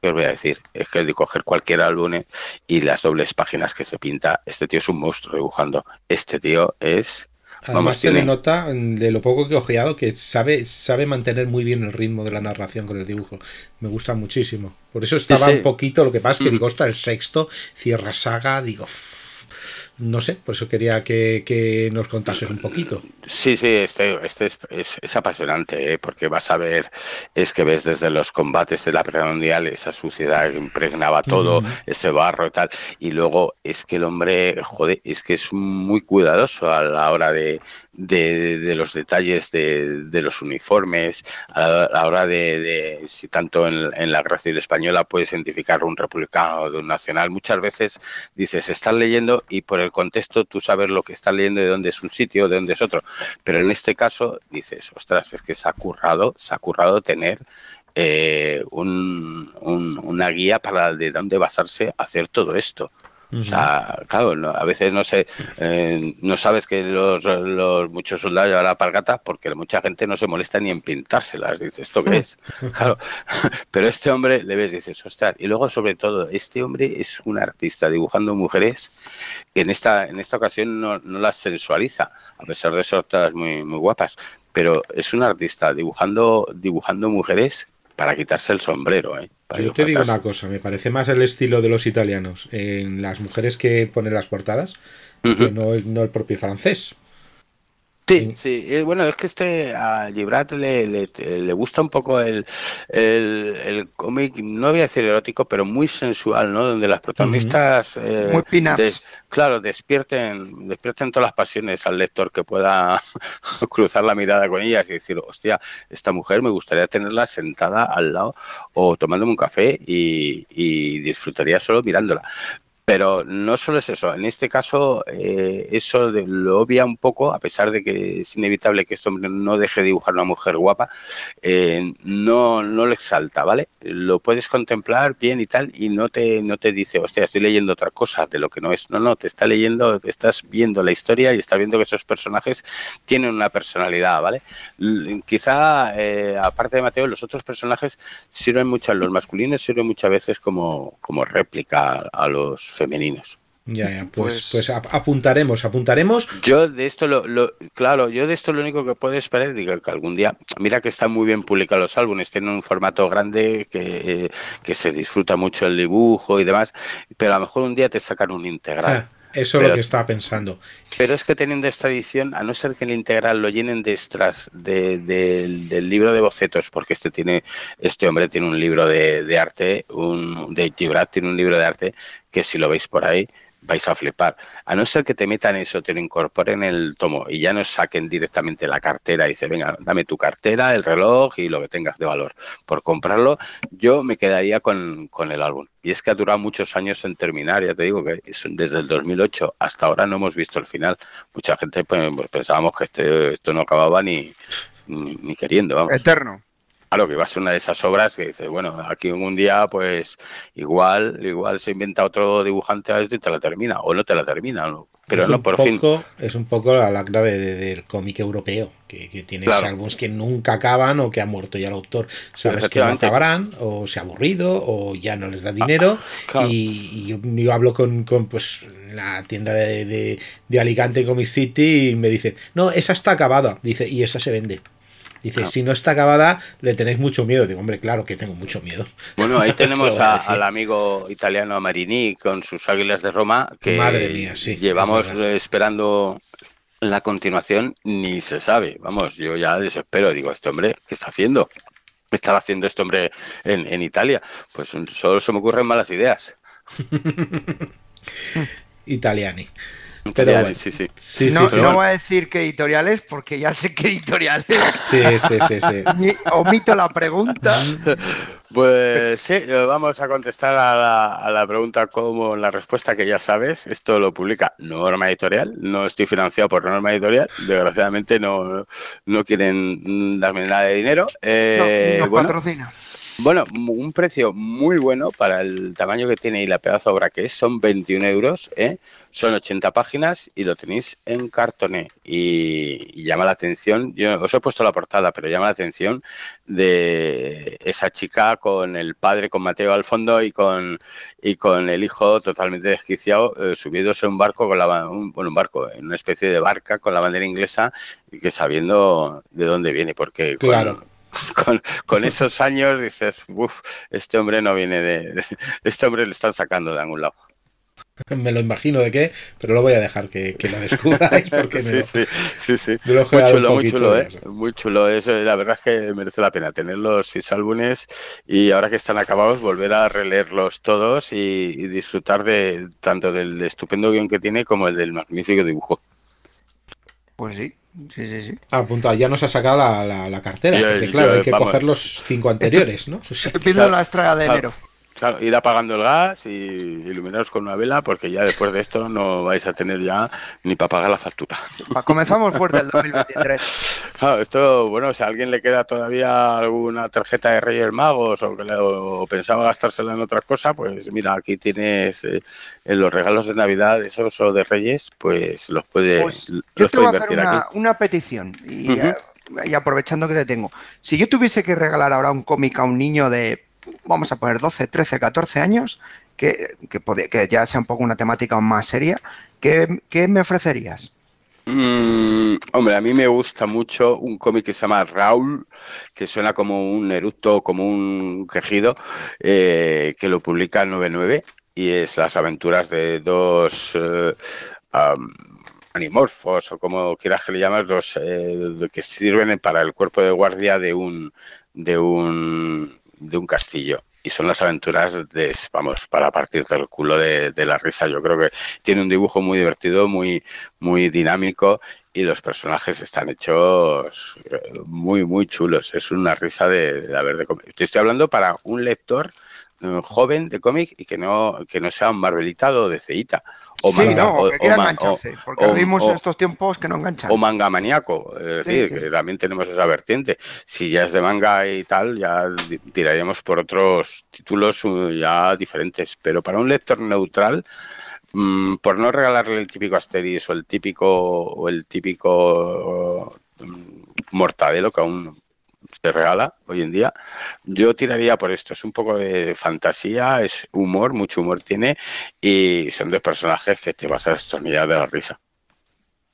¿qué os voy a decir? Es que de coger cualquier álbum y las dobles páginas que se pinta, este tío es un monstruo dibujando. Este tío es Además se le nota de lo poco que he ojeado que sabe, sabe mantener muy bien el ritmo de la narración con el dibujo. Me gusta muchísimo. Por eso estaba un poquito, lo que pasa es que mm. digo, está el sexto, cierra saga, digo, no sé, por eso quería que, nos contases un poquito. Sí, sí, este, este es, apasionante, ¿eh? porque vas a ver, es que ves desde los combates de la Primera Mundial esa suciedad que impregnaba todo, ese barro y tal, y luego es que el hombre, joder, es que es muy cuidadoso a la hora de, de, los detalles de, los uniformes, a la, hora de, si tanto en, la Civil Española puedes identificar un republicano o de un nacional. Muchas veces dices, estás leyendo y por el contexto tú sabes lo que estás leyendo, de dónde es un sitio, de dónde es otro. Pero en este caso dices, ostras, es que se ha currado, se ha currado tener eh, una guía para de dónde basarse hacer todo esto. O sea, claro, a veces no sé, eh, no sabes que los, muchos soldados llevan la pargata porque mucha gente no se molesta ni en pintárselas. Dices, ¿esto qué es? [laughs] Claro, pero este hombre le ves, dices, ostras. Y luego, sobre todo, este hombre es un artista dibujando mujeres que en esta, en esta ocasión no, las sensualiza, a pesar de ser todas muy, muy guapas. Pero es un artista dibujando, dibujando mujeres para quitarse el sombrero. ¿eh? Yo te digo una cosa, me parece más el estilo de los italianos en las mujeres que ponen las portadas, que no, no el propio francés. Sí, sí, eh, bueno, es que este a Gibrat le, le, gusta un poco el, el, cómic, no voy a decir erótico, pero muy sensual, ¿no? Donde las protagonistas, eh, muy claro, despierten, despierten todas las pasiones al lector que pueda [laughs] cruzar la mirada con ellas y decir, hostia, esta mujer me gustaría tenerla sentada al lado o tomándome un café y, y disfrutaría solo mirándola. Pero no solo es eso, en este caso eh, eso lo obvia un poco, a pesar de que es inevitable que esto no deje de dibujar una mujer guapa, eh, no, no lo exalta, ¿vale? Lo puedes contemplar bien y tal y no te, no te dice, hostia, estoy leyendo otra cosa de lo que no es. No, no, te está leyendo, estás viendo la historia y estás viendo que esos personajes tienen una personalidad, ¿vale? Quizá, eh, aparte de Mateo, los otros personajes sirven mucho, los masculinos sirven muchas veces como, como réplica a los femeninos. Ya, ya, pues, pues, pues apuntaremos, apuntaremos. Yo de esto lo, claro, yo de esto lo único que puedo esperar, digo que algún día, mira que están muy bien publicados los álbumes, tienen un formato grande que, que se disfruta mucho el dibujo y demás, pero a lo mejor un día te sacan un integral. Ah, eso es lo que estaba pensando. Pero es que teniendo esta edición, a no ser que el integral lo llenen de extras del libro de bocetos, porque este tiene, este hombre tiene un libro de, arte, un de Gibrat tiene un libro de arte que si lo veis por ahí, vais a flipar. A no ser que te metan eso, te lo incorporen en el tomo y ya no saquen directamente la cartera y dice, venga, dame tu cartera, el reloj y lo que tengas de valor. Por comprarlo, yo me quedaría con, con el álbum. Y es que ha durado muchos años en terminar, ya te digo que desde el 2008 hasta ahora no hemos visto el final. Mucha gente pues, pensábamos que este, esto no acababa ni, ni, queriendo. Vamos. Eterno. Claro, que va a ser una de esas obras que dices, bueno, aquí un día, pues igual, igual se inventa otro dibujante y te la termina, o no te la termina, pero no por fin. Es un poco la lacra del cómic europeo, que, que tienes álbumes que nunca acaban o que ha muerto ya el autor. Sabes que no acabarán, o se ha aburrido, o ya no les da dinero. Ah, y, yo, hablo con, pues, la tienda de, de, de Alicante Comic City y me dicen, no, esa está acabada, dice, y esa se vende. Dice, si no está acabada, le tenéis mucho miedo. Digo, hombre, claro que tengo mucho miedo. Bueno, ahí [laughs] tenemos al amigo italiano Marini con sus Águilas de Roma, que Madre mía, sí, llevamos esperando la continuación, ni se sabe. Vamos, yo ya desespero. Digo, este hombre, ¿qué está haciendo? ¿Qué estaba haciendo este hombre en, en Italia? Pues solo se me ocurren malas ideas. [laughs] Italiani no, no voy a decir qué editoriales porque ya sé qué editoriales. Sí, sí, sí, sí. [laughs] Omito la pregunta. [laughs] Pues sí, vamos a contestar a la, pregunta como la respuesta que ya sabes. Esto lo publica Norma Editorial. No estoy financiado por Norma Editorial. Desgraciadamente no, no quieren darme nada de dinero. Eh, no, patrocina. Bueno, un precio muy bueno para el tamaño que tiene y la pedazo obra que es. Son 21 euros, ¿eh? son 80 páginas y lo tenéis en cartoné. Y, llama la atención, yo os he puesto la portada, pero llama la atención de esa chica con el padre, con Mateo al fondo y con, y con el hijo totalmente desquiciado, eh, subiéndose en un barco, con la, un, bueno, un barco, en una especie de barca con la bandera inglesa y que sabiendo de dónde viene, porque claro. [laughs] esos años dices, uff, este hombre no viene de, Este hombre le están sacando de algún lado. [laughs] Me lo imagino de qué, pero lo voy a dejar que, que [laughs] lo descubráis porque sí, sí, sí, sí. muy chulo, muy chulo, ¿eh? Muy chulo. Eso, la verdad es que merece la pena tener los seis álbumes y ahora que están acabados volver a releerlos todos y, y disfrutar de tanto del estupendo guion que tiene como el del magnífico dibujo. Pues sí, Sí, sí, sí. Apuntado, ya nos ha sacado la, cartera. porque, claro, hay que coger los cinco anteriores, ¿no? Estoy pidiendo la estrella de enero. Claro, ir apagando el gas y iluminaros con una vela porque ya después de esto no vais a tener ya ni para pagar la factura. Comenzamos fuerte el 2023. Claro, esto, bueno, si a alguien le queda todavía alguna tarjeta de Reyes Magos o, que pensaba gastársela en otra cosa, pues mira, aquí tienes eh, los regalos de Navidad, esos o de Reyes, pues los puedes. Pues yo te voy a hacer una, petición y, eh, y aprovechando que te tengo. Si yo tuviese que regalar ahora un cómic a un niño de vamos a poner 12, 13, 14 años, que, que, ya sea un poco una temática más seria, ¿qué, me ofrecerías? Mm, hombre, a mí me gusta mucho un cómic que se llama Raúl, que suena como un eructo, como un quejido, eh, que lo publica 99 y es las aventuras de dos eh, animorfos o como quieras que le llames, los eh, que sirven para el cuerpo de guardia de un de un de un castillo. Y son las aventuras de, vamos, para partir del culo de, la risa. Yo creo que tiene un dibujo muy divertido, muy, muy dinámico y los personajes están hechos eh, muy, muy chulos. Es una risa de, de haber de Te estoy hablando para un lector eh, joven de cómic y que no, que no sea un Marvelitado de ceita o sí, no, que quiera engancharse, porque vimos en estos tiempos que no enganchan. O manga maníaco, es decir, que también tenemos esa vertiente. Si ya es de manga y tal, ya tiraríamos por otros títulos uh, ya diferentes, pero para un lector neutral, mm, por no regalarle el típico Asterix o el típico o el típico mm, Mortadelo que aún se regala hoy en día. Yo tiraría por esto, es un poco de fantasía, es humor, mucho humor tiene y son dos personajes que te vas a destornillar de la risa.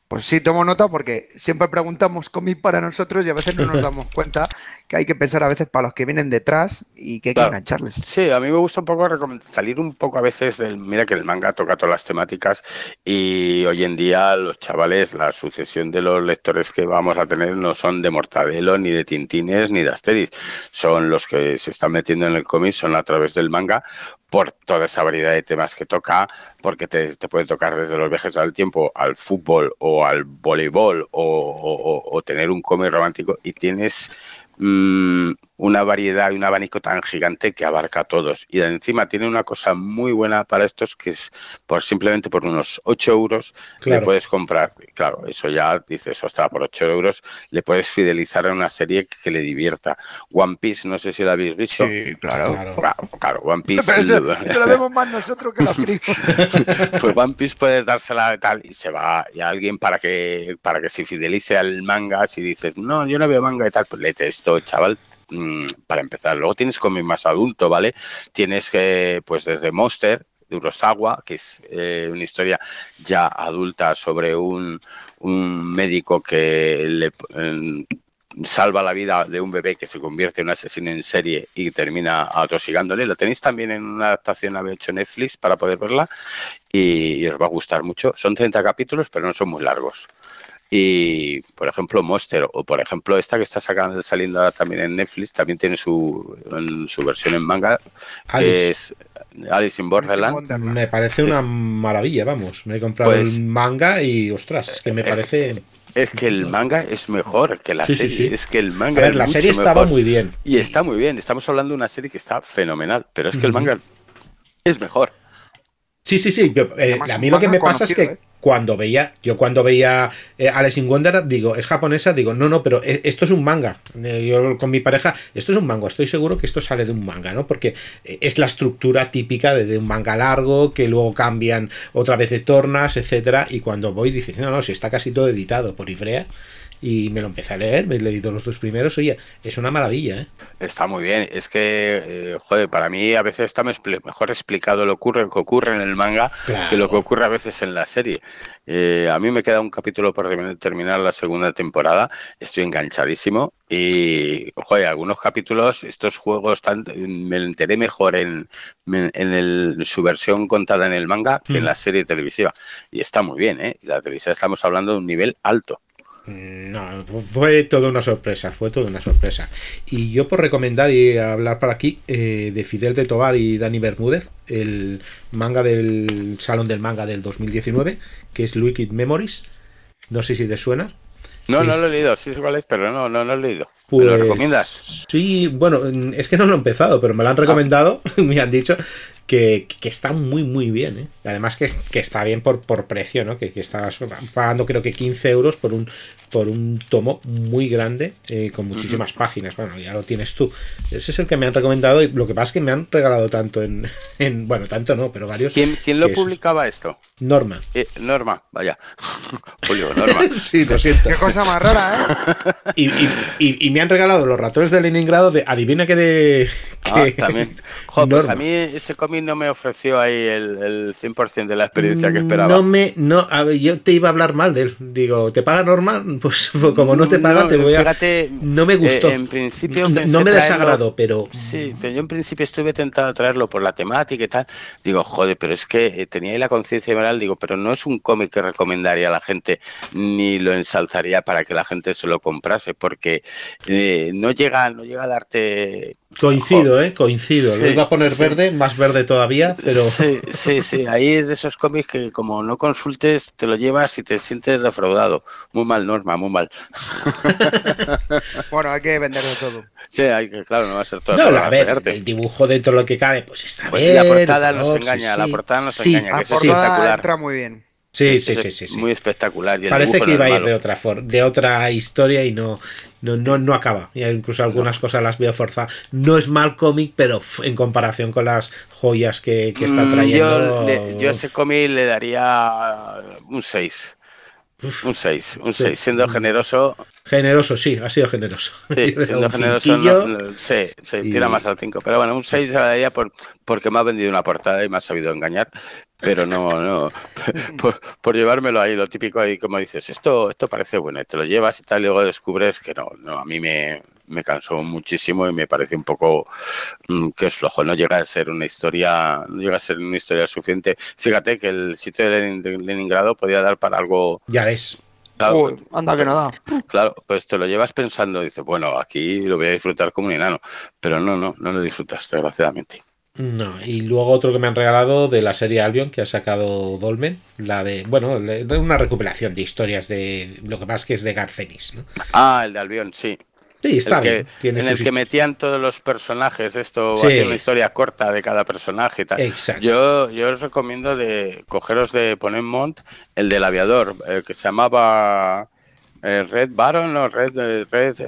Pues sí, tomo nota porque siempre preguntamos cómic para nosotros y a veces no nos [laughs] damos cuenta que hay que pensar a veces para los que vienen detrás y que hay que engancharles. Sí, a mí me gusta un poco salir un poco a veces del. Mira que el manga toca todas las temáticas y hoy en día los chavales, la sucesión de los lectores que vamos a tener no son de Mortadelo, ni de Tintines, ni de Asterix. Son los que se están metiendo en el cómic, son a través del manga, por toda esa variedad de temas que toca, porque te, puede tocar desde los viajes al tiempo al fútbol o al voleibol o, tener un cómic romántico y tienes mm, una variedad y un abanico tan gigante que abarca a todos. Y encima tiene una cosa muy buena para estos que es por simplemente por unos 8 euros le puedes comprar. Claro, eso ya dices, ostras, por 8 euros le puedes fidelizar a una serie que le divierta. One Piece, no sé si la habéis visto. Sí, claro. Claro, One [laughs] Piece. se lo vemos más nosotros que la [laughs] Pues One Piece puede dársela tal y se va. Y alguien para que, para que se fidelice al manga, si dices, no, yo no veo manga y tal, pues lete esto, chaval Mm, para empezar. Luego tienes cómic más adulto, ¿vale? Tienes que, pues desde Monster, de que es eh, una historia ya adulta sobre un, un médico que le, salva la vida de un bebé que se convierte en un asesino en serie y termina atosigándole. Lo tenéis también en una adaptación había hecho Netflix para poder verla y, os va a gustar mucho. Son 30 capítulos, pero no son muy largos. Y, por ejemplo, Monster, o por ejemplo, esta que está sacando, saliendo ahora también en Netflix, también tiene su, su versión en manga, que es Alice in Borderland. Me parece una maravilla, vamos. Me he comprado pues el manga y, ostras, es que me parece... Es que el manga es mejor que la serie. Es que el manga. la serie estaba muy bien. Y está muy bien. Estamos hablando de una serie que está fenomenal. Pero es que el manga es mejor. Sí, sí, sí. Eh, a mí lo que me pasa es que ¿eh? cuando veía, yo cuando veía eh, Alice in Wonderland, digo, es japonesa, digo, no, no, pero e, esto es un manga. Eh, yo con mi pareja, esto es un manga, estoy seguro que esto sale de un manga, ¿no? Porque es la estructura típica de, un manga largo, que luego cambian otra vez de tornas, etcétera, y cuando voy dices, no, no, si está casi todo editado por Ifrea y me lo empecé a leer, me he leído los dos primeros, oye, es una maravilla, ¿eh? Está muy bien, es que, eh, joder, para mí a veces está mejor explicado lo que ocurre en el manga que lo que ocurre a veces en la serie. Eh, a mí me queda un capítulo por terminar la segunda temporada, estoy enganchadísimo y, joder, algunos capítulos, estos juegos, me enteré mejor en, en su versión contada en el manga que en mm. la serie televisiva. Y está muy bien, ¿eh? La televisiva estamos hablando de un nivel alto. Mm, no, fue toda una sorpresa, fue toda una sorpresa. Y yo por recomendar y hablar para aquí eh, de Fidel de Tobar y Dani Bermúdez, el manga del Salón del Manga del 2019, que es Liquid Memories. No sé si te suena. No, no lo he leído, sí es cuál es, pero no, no, lo he leído. ¿Me lo pues, recomiendas? Sí, bueno, es que no lo he empezado, pero me lo han recomendado, [laughs] me han dicho que, está muy, muy bien. ¿eh? Además que, que, está bien por, por precio, ¿no? Que, que estás pagando creo que 15 euros por un, por un tomo muy grande eh, con muchísimas páginas. Bueno, ya lo tienes tú. Ese es el que me han recomendado y lo que pasa es que me han regalado tanto en, [laughs] en bueno, tanto no, pero varios. ¿Quién, quién lo publicaba esto? Norma. Eh, Norma, vaya. [laughs] Julio, Norma. [laughs] sí, lo siento. Qué cosa más rara, ¿eh? y, y, y, me han regalado los ratones de Leningrado de adivina que de... ah, también. [laughs] pues a mí ese cómic no me ofreció ahí el, el 100% de la experiencia que esperaba. No me, no, a ver, yo te iba a hablar mal de él. Digo, ¿te paga normal? Pues, pues como no te paga, te voy a. Fíjate, no me gustó. Eh, en principio, no, me desagradó, pero. Sí, pero yo en principio estuve tentado a traerlo por la temática y tal. Digo, joder, pero es que eh, tenía ahí la conciencia Digo, pero no es un cómic que recomendaría a la gente ni lo ensalzaría para que la gente se lo comprase, porque eh, no, llega, no llega a darte Coincido, ¿eh? Coincido. Lo iba a poner verde, más verde todavía, pero... Sí, sí, sí. Ahí es de esos cómics que como no consultes, te lo llevas y te sientes defraudado. Muy mal, Norma, muy mal. [laughs] bueno, hay que venderlo todo. Sí, hay que, claro, no va a ser todo. No, a ver, el dibujo dentro de lo que cabe, pues está pues bien. La portada nos engaña, la portada nos engaña, que la portada entra muy bien. Sí, sí, sí, sí, Muy espectacular. Parece que iba a ir de otra, de otra historia y no, no, no, no acaba. Y incluso algunas cosas las veo forzadas. No es mal cómic, pero en comparación con las joyas que, que está mm, trayendo. Yo, yo a ese cómic le daría un 6. Un 6, un 6, siendo generoso. Generoso, sí, ha sido generoso. Sí, [laughs] siendo generoso, no, sí, tira más al 5. Pero bueno, un 6 se daría por, porque me ha vendido una portada y me ha sabido engañar. Pero no, no, [laughs] por, por, llevármelo ahí, lo típico ahí, como dices, esto, esto parece bueno, y te lo llevas y tal, y luego descubres que no, no, a mí me, me cansó muchísimo y me parece un poco mm, que es flojo. No llega a ser una historia, no llega a ser una historia suficiente. Fíjate que el sitio de Leningrado podía dar para algo. Ya ves. anda que nada. Claro, pues te lo llevas pensando, dices, bueno, aquí lo voy a disfrutar como un enano, pero no, no, no lo disfrutas, desgraciadamente. No, y luego otro que me han regalado de la serie Albion que ha sacado Dolmen, la de, bueno, una recuperación de historias de lo que más que es de Garcenis. ¿no? Ah, el de Albion, sí. Sí, está bien. en el que metían todos los personajes, esto, una historia corta de cada personaje y tal. Exacto. Yo, yo os recomiendo de cogeros de Ponemont el del aviador, eh, que se llamaba eh, Red Baron o Red, eh, Red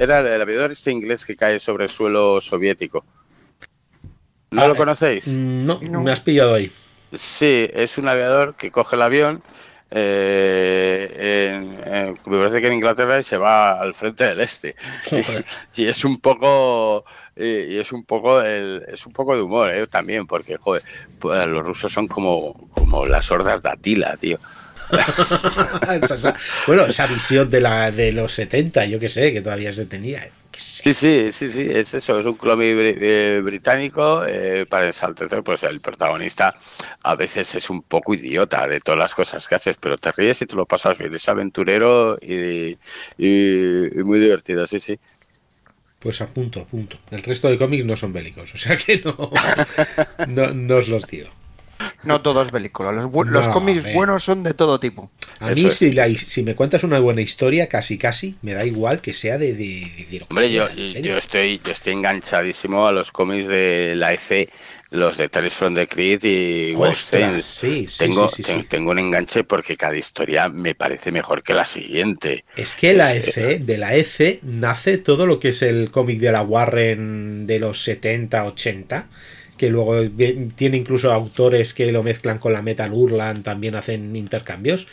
era el aviador este inglés que cae sobre el suelo soviético. ¿No ah, lo conocéis? no, me has pillado ahí. Sí, es un aviador que coge el avión eh, me parece que en Inglaterra se va al frente del este [laughs] y, es un poco y, es un poco el, es un poco de humor ¿eh? también porque joder, pues, los rusos son como como las hordas de Atila tío [laughs] bueno, esa visión de, la, de los 70, yo que sé, que todavía se tenía. ¿eh? Sí, sí, sí, sí, es eso, es un cómic eh, británico eh, para ensaltecer, pues el protagonista a veces es un poco idiota de todas las cosas que haces, pero te ríes y te lo pasas bien, es aventurero y, muy divertido, sí, sí. Pues a punto, a punto. El resto de cómics no son bélicos, o sea que no, [laughs] no os los digo. No todo es película. Los, cómics buenos son de todo tipo. A mí, si, si, me cuentas una buena historia, casi casi, me da igual que sea de. de, Hombre, yo, yo, estoy, yo estoy enganchadísimo a los cómics de la EC, los de Tales from the Creed y Western. Sí, tengo, tengo un enganche porque cada historia me parece mejor que la siguiente. Es que la EC, de la EC, nace todo lo que es el cómic de la Warren de los 70, 80 que luego tiene incluso autores que lo mezclan con la Metal Urlan, también hacen intercambios.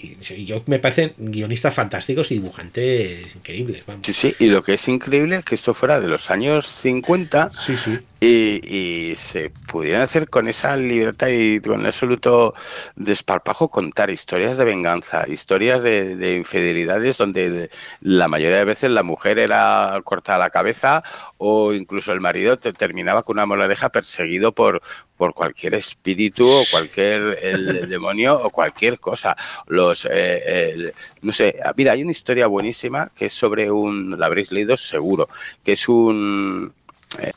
Y yo me parecen guionistas fantásticos y dibujantes increíbles. Sí, sí, y lo que es increíble es que esto fuera de los años 50 sí, sí. Y, se pudieran hacer con esa libertad y con absoluto desparpajo contar historias de venganza, historias de, infidelidades donde la mayoría de veces la mujer era cortada la cabeza o incluso el marido terminaba con una moraleja perseguido por, por cualquier espíritu o cualquier el [laughs] demonio o cualquier cosa. Los, eh, no sé, mira, hay una historia buenísima que es sobre un, la habréis leído seguro, que es un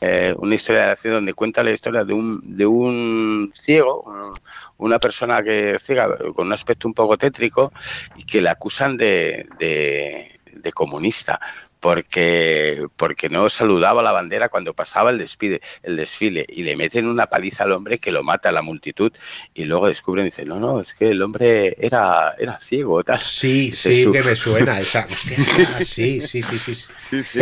eh, una historia de acción donde cuenta la historia de un, de un ciego, una persona que ciega con un aspecto un poco tétrico y que le acusan de, de comunista porque, porque no saludaba la bandera cuando pasaba el, despide, el desfile y le meten una paliza al hombre que lo mata a la multitud y luego descubren y dicen, no, no, es que el hombre era, era ciego. Tal. Sí, sí, que me suena [laughs] esa. sí, sí, sí, sí. Sí, sí,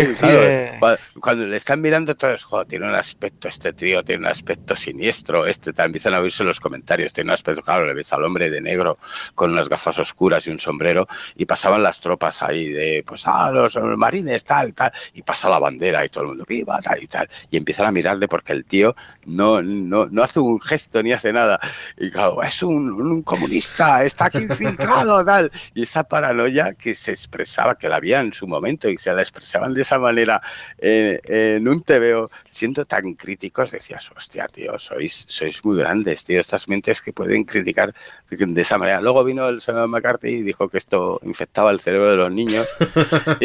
Cuando, le están mirando todos, joder, tiene un aspecto, este trío tiene un aspecto siniestro, este tal, empiezan a oírse los comentarios, tiene un aspecto, claro, le ves al hombre de negro con unas gafas oscuras y un sombrero y pasaban las tropas ahí de, pues, ah, los marines tal, tal, y pasa la bandera y todo el mundo, viva, tal y tal, y empiezan a mirarle porque el tío no, no, no hace un gesto ni hace nada. Y claro, es un, comunista, está aquí infiltrado, [laughs] tal. Y esa paranoia que se expresaba, que la había en su momento y se la expresaban de esa manera eh, en un TVO, siendo tan críticos, decías, hostia, tío, sois, sois muy grandes, tío, estas mentes que pueden criticar de esa manera. Luego vino el señor McCarthy y dijo que esto infectaba el cerebro de los niños [laughs]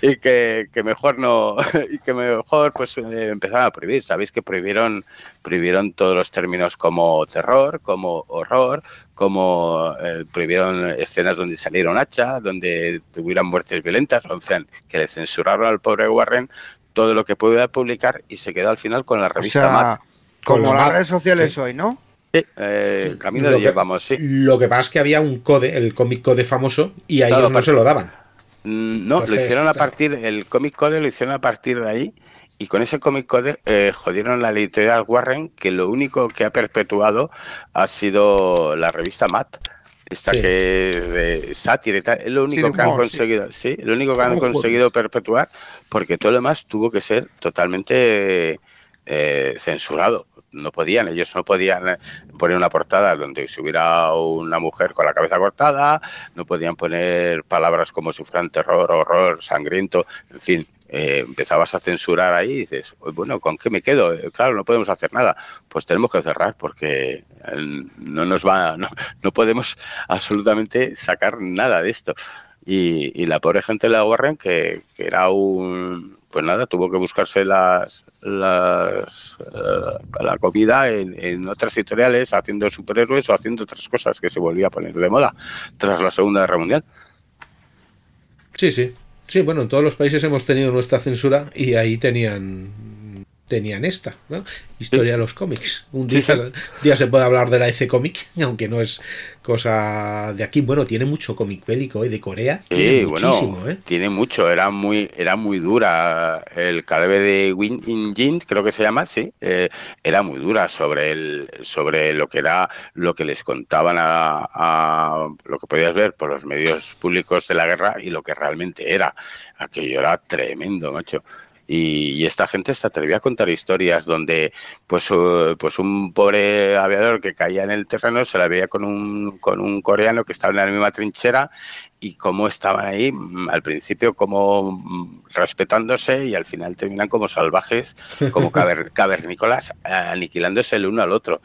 y que que, mejor no, [laughs] y que mejor pues eh, empezaron a prohibir. Sabéis que prohibieron, prohibieron todos los términos como terror, como horror, como eh, prohibieron escenas donde salieron hacha, donde tuvieran muertes violentas, o sea, que le censuraron al pobre Warren todo lo que pudiera publicar y se quedó al final con la revista Matt. Como las redes sociales hoy, ¿no? Sí, eh, camino de llevamos, sí. Lo que pasa es que había un code, el cómic code famoso, y a ellos no se lo daban. Mm, no, lo hicieron a partir, el Comic Code lo hicieron a partir de ahí y con ese Comic Code eh, jodieron la editorial Warren que lo único que ha perpetuado ha sido la revista Matt. Esta que es de sátira y tal, es lo único que han conseguido, sí, lo único que han conseguido perpetuar, porque todo lo demás tuvo que ser totalmente eh, censurado no podían, ellos no podían eh, poner una portada donde se hubiera una mujer con la cabeza cortada, no podían poner palabras como sufran terror, horror, sangriento, en fin, eh, empezabas a censurar ahí y dices, bueno, ¿con qué me quedo? Eh, claro, no podemos hacer nada. Pues tenemos que cerrar porque no nos va, no, no podemos absolutamente sacar nada de esto. Y, la pobre gente de la Warren, que era un, pues nada, tuvo que buscarse las, las eh, la comida en, otras editoriales, haciendo superhéroes o haciendo otras cosas que se volvía a poner de moda tras la Segunda Guerra Mundial. Sí, sí. Sí, bueno, en todos los países hemos tenido nuestra censura y ahí tenían tenían esta, ¿no? Historia de los cómics. Un día, día, se puede hablar de la EC Comic, [laughs] aunque no es cosa de aquí. Bueno, tiene mucho cómic bélico, ¿eh? De Corea. Sí, bueno, ¿eh? tiene mucho. Era muy, era muy dura. El cadáver de Win In creo que se llama, sí. Eh, era muy dura sobre el, sobre lo que era, lo que les contaban a, a lo que podías ver por los medios públicos de la guerra y lo que realmente era. Aquello era tremendo, macho Y, esta gente se atrevía a contar historias donde pues, pues un pobre aviador que caía en el terreno se la veía con un, con un coreano que estaba en la misma trinchera y cómo estaban ahí mm, al principio como mm, respetándose y al final terminan como salvajes, como [laughs] cavernícolas, aniquilándose el uno al otro.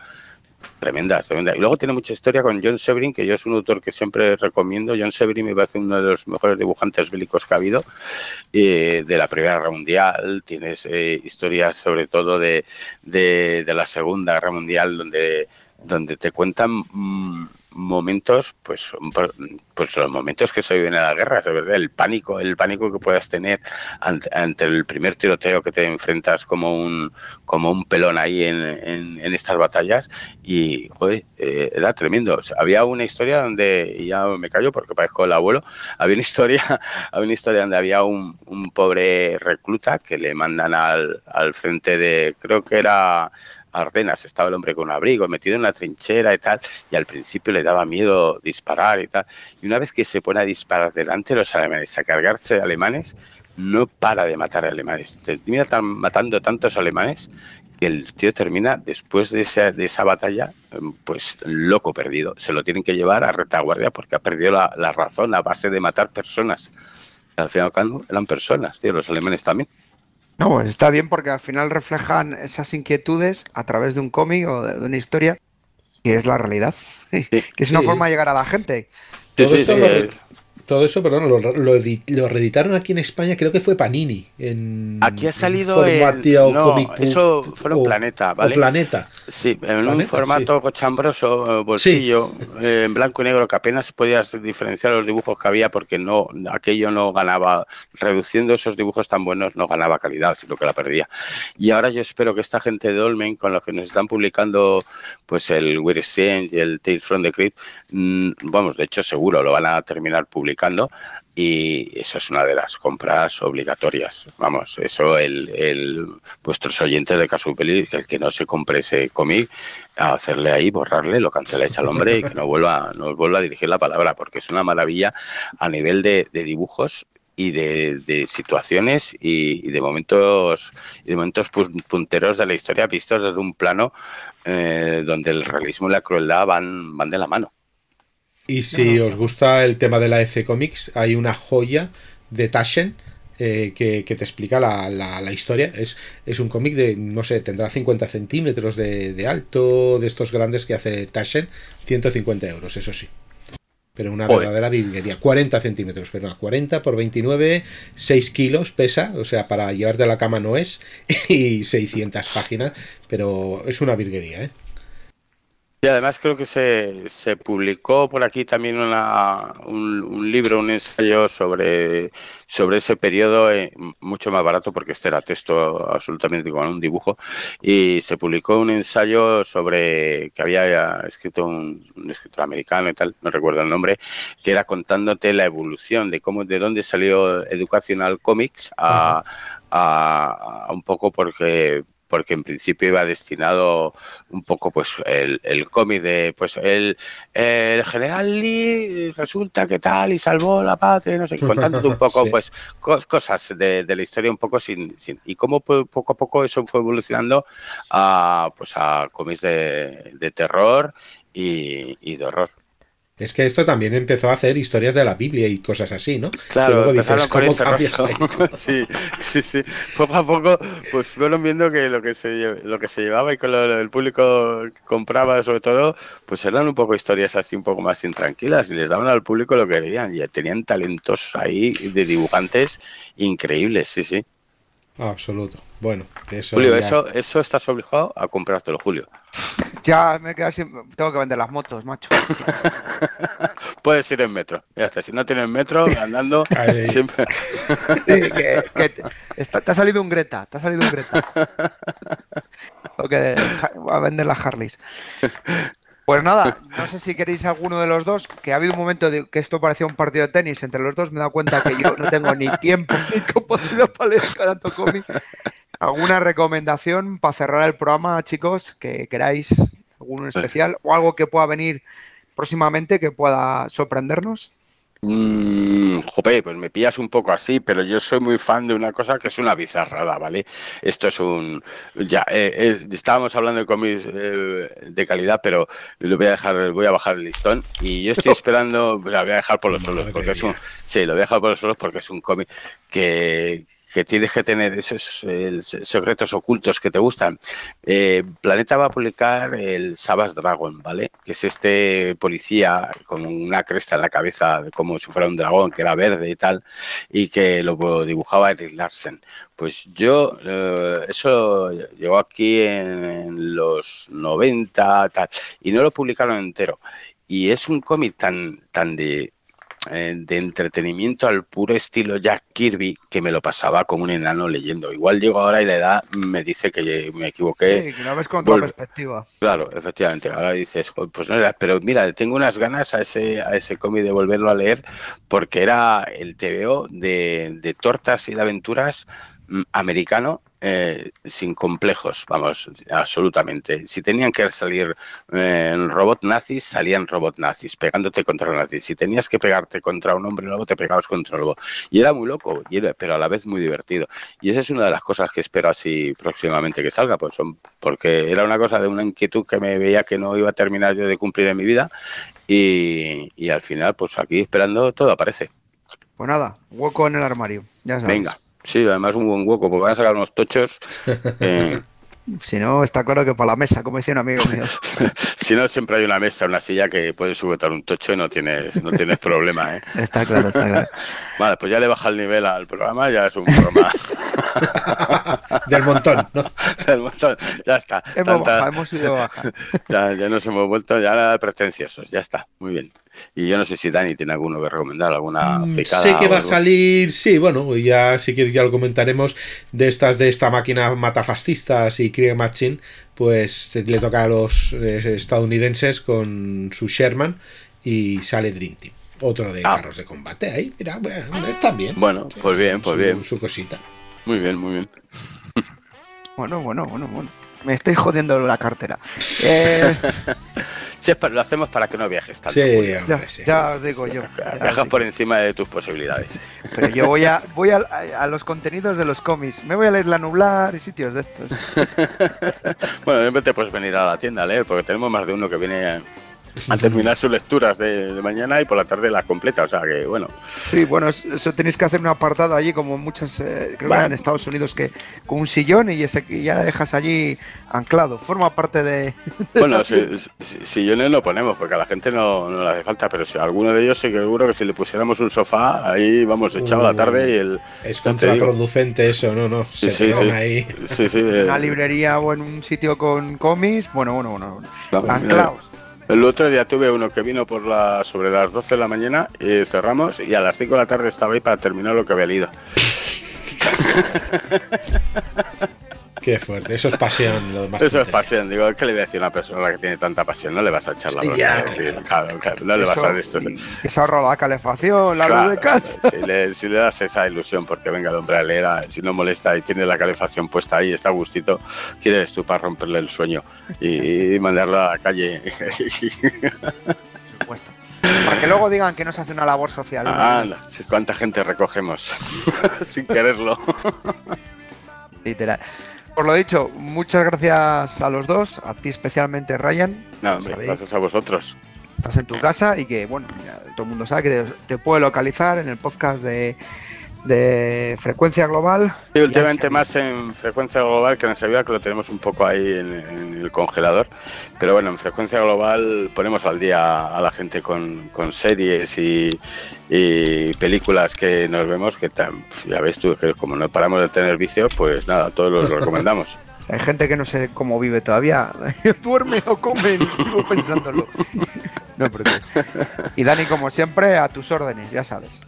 Tremenda, tremenda. Y luego tiene mucha historia con John Severin, que yo es un autor que siempre recomiendo. John Severin me parece uno de los mejores dibujantes bélicos que ha habido eh, de la Primera Guerra Mundial. Tienes eh, historias sobre todo de, de, la Segunda Guerra Mundial donde, donde te cuentan... Mm, momentos, pues, pues los momentos que se viven en la guerra, el pánico, el pánico que puedas tener ante, el primer tiroteo que te enfrentas como un, como un pelón ahí en, en, estas batallas y, joder, eh, era tremendo. había una historia donde, y ya me callo porque parezco el abuelo, había una historia, [laughs] había una historia donde había un, un pobre recluta que le mandan al, al frente de, creo que era Ardenas estaba el hombre con un abrigo, metido en la trinchera y tal, y al principio le daba miedo disparar y tal. Y una vez que se pone a disparar delante de los alemanes, a cargarse alemanes, no para de matar alemanes. Termina matando tantos alemanes que el tío termina, después de esa, de esa batalla, pues loco perdido. Se lo tienen que llevar a retaguardia porque ha perdido la, la razón a base de matar personas. Al final, eran personas, tío, los alemanes también. No, pues está bien porque al final reflejan esas inquietudes a través de un cómic o de, una historia que es la realidad, [laughs] que es una forma de llegar a la gente. Todo esto todo eso, perdón, lo, lo, reeditaron aquí en España, creo que fue Panini. En, aquí ha salido en, no, eso fue un Planeta, ¿vale? Planeta. Sí, en un formato cochambroso, bolsillo, eh, en blanco y negro, que apenas podías diferenciar los dibujos que había porque no aquello no ganaba, reduciendo esos dibujos tan buenos, no ganaba calidad, sino que la perdía. Y ahora yo espero que esta gente de Dolmen, con los que nos están publicando pues el Weird Exchange y el Tales from the Crypt, mm, vamos, de hecho seguro lo van a terminar publicando y eso es una de las compras obligatorias. Vamos, eso el, vuestros oyentes de Casupeli, el que no se compre ese cómic, hacerle ahí, borrarle, lo canceláis al hombre y que no vuelva, no vuelva a dirigir la palabra, porque es una maravilla a nivel de, dibujos y de, situaciones y, de momentos y de momentos punteros de la historia vistos desde un plano eh, donde el realismo y la crueldad van, van de la mano. Y si os gusta el tema de la EC Comics, hay una joya de Taschen eh, que, te explica la, la, historia. Es, es un cómic de, no sé, tendrá 50 centímetros de, alto, de estos grandes que hace Taschen, 150 euros, eso sí. Pero una verdadera virguería. 40 centímetros, pero 40 por 29, 6 kilos pesa, o sea, para llevarte a la cama no es, [laughs] y 600 páginas, pero es una virguería, ¿eh? Y además creo que se, se publicó por aquí también una, un, libro, un ensayo sobre, sobre ese periodo, eh, mucho más barato porque este era texto absolutamente con un dibujo, y se publicó un ensayo sobre que había escrito un, escritor americano y tal, no recuerdo el nombre, que era contándote la evolución de cómo, de dónde salió Educational Comics a, a, a un poco porque porque en principio iba destinado un poco pues el, el cómic de pues el, el, general Lee resulta que tal y salvó la patria, no sé, contándote un [laughs] poco pues cosas de, de, la historia un poco sin, sin y cómo poco a poco eso fue evolucionando a pues a cómics de, de terror y, y de horror. Es que esto también empezó a hacer historias de la Biblia y cosas así, ¿no? Claro, empezaron con ese [laughs] sí, sí, sí. Poco a poco, pues fueron viendo que lo que se, lo que se llevaba y que el público compraba, sobre todo, pues eran un poco historias así un poco más intranquilas y les daban al público lo que querían. Y tenían talentos ahí de dibujantes increíbles, sí, sí. Absoluto. Bueno, eso. Julio, eso, eso estás obligado a comprártelo, Julio. Ya me queda sin... Tengo que vender las motos, macho. [laughs] Puedes ir en metro. Ya está. Si no tienes metro, andando, [laughs] siempre. sí, que, te ha salido un Greta. Te ha salido un Greta. [laughs] que a vender las Harleys. Pues nada, no sé si queréis alguno de los dos, que ha habido un momento de que esto parecía un partido de tenis entre los dos, me he dado cuenta que yo no tengo ni tiempo ni capacidad para leer tanto cómic. ¿Alguna recomendación para cerrar el programa, chicos, que queráis? ¿Alguno especial? ¿O algo que pueda venir próximamente que pueda sorprendernos? Mm, jope, pues me pillas un poco así, pero yo soy muy fan de una cosa que es una bizarrada, ¿vale? Esto es un... Ya, eh, eh, estábamos hablando de cómics eh, de calidad, pero lo voy a dejar, voy a bajar el listón y yo estoy [laughs] esperando, la voy a dejar por los solos, porque es un... Sí, lo voy a dejar por los solos porque es un cómic que, que tienes que tener esos secretos ocultos que te gustan. Eh, Planeta va a publicar el Sabas Dragon, ¿vale? Que es este policía con una cresta en la cabeza, como si fuera un dragón, que era verde y tal, y que lo dibujaba Eric Larsen. Pues yo, eh, eso llegó aquí en, los 90, tal, y no lo publicaron entero. Y es un cómic tan, tan de, eh, de entretenimiento al puro estilo Jack Kirby que me lo pasaba como un enano leyendo. Igual llego ahora y la edad me dice que me equivoqué. Sí, que lo ves con otra perspectiva. Claro, efectivamente. Ahora dices, pues no era, pero mira, tengo unas ganas a ese, a ese cómic de volverlo a leer porque era el TVO de, de tortas y de aventuras mm, americano eh, sin complejos, vamos, absolutamente. Si tenían que salir eh, robot nazis, salían robot nazis, pegándote contra los nazis. Si tenías que pegarte contra un hombre lobo, te pegabas contra el lobo. Y era muy loco, y pero a la vez muy divertido. Y esa es una de las cosas que espero así próximamente que salga, pues son, porque era una cosa de una inquietud que me veía que no iba a terminar yo de cumplir en mi vida. Y, y al final, pues aquí esperando todo aparece. Pues nada, hueco en el armario, ya sabes. Venga. Sí, además un buen hueco, porque van a sacar unos tochos. Eh. [laughs] Si no, está claro que para la mesa, como decía un amigo mío. [laughs] si no, siempre hay una mesa, una silla que puedes sujetar un tocho y no tienes, no tienes problema. ¿eh? [laughs] Está claro, está claro. Vale, pues ya le baja el nivel al programa, ya es un programa. Del montón, ¿no? Del montón, ya está. Hemos bajado, hemos ido baja. Ya, ya nos hemos vuelto ya nada pretenciosos, ya está, muy bien. Y yo no sé si Dani tiene alguno que recomendar, alguna mm, Sé que va a salir, sí, bueno, ya sí que ya lo comentaremos, de estas de esta máquina matafascistas y Krieg Machine, pues le toca a los eh, estadounidenses con su Sherman y sale Dream Team. Otro de ah. carros de combate ahí, mira, bueno, está bien. Bueno, pues bien, pues bien. Su cosita. Muy bien, muy bien. Bueno, bueno, bueno, bueno. Me estoy jodiendo la cartera. Eh... [laughs] Sí, lo hacemos para que no viajes tanto. Sí, ya, os digo yo. [laughs] Viajas por encima de tus posibilidades. Pero yo voy a voy a, a, los contenidos de los cómics. Me voy a leer la nublar y sitios de estos. [laughs] bueno, siempre te puedes venir a la tienda a leer, porque tenemos más de uno que viene a terminar sus lecturas de, mañana y por la tarde la completa, o sea que bueno. Sí, bueno, eso tenéis que hacer un apartado allí como muchas, eh, creo que en Estados Unidos, que con un sillón y ese ya la dejas allí anclado, forma parte de... [laughs] bueno, si, sillones no ponemos porque a la gente no, no, le hace falta, pero si alguno de ellos seguro que si le pusiéramos un sofá, ahí vamos echado la tarde y el... Es contraproducente eso, no, no, se sí, sí, ahí. en una librería o en un sitio con cómics, bueno, bueno, bueno, anclados. El otro día tuve uno que vino por la sobre las 12 de la mañana y cerramos y a las 5 de la tarde estaba ahí para terminar lo que había leído. Qué fuerte, eso es pasión. eso es pasión, digo, ¿qué le voy a decir a una persona que tiene tanta pasión? No le vas a echar la broma. claro, no le vas a esto. Que se ahorra la calefacción, la luz de casa. Si le, das esa ilusión porque venga el hombre a leer, si no molesta y tiene la calefacción puesta ahí, está a gustito, quieres tú para romperle el sueño y, mandarlo a la calle. supuesto. Para que luego digan que no se hace una labor social. Ah, cuánta gente recogemos [laughs] sin quererlo. Literal. Por lo dicho, muchas gracias a los dos, a ti especialmente Ryan. No, gracias a vosotros. Estás en tu casa y que, bueno, todo el mundo sabe que te puede localizar en el podcast de de frecuencia global. Sí, últimamente más en frecuencia global que en Sevilla, que lo tenemos un poco ahí en, el congelador. Pero bueno, en frecuencia global ponemos al día a la gente con, series y, películas que nos vemos, que ya ves tú, que como no paramos de tener vicio, pues nada, todos los recomendamos. [laughs] hay gente que no sé cómo vive todavía. [laughs] Duerme o come, sigo pensándolo. [laughs] No, Y Dani, como siempre, a tus órdenes, ya sabes.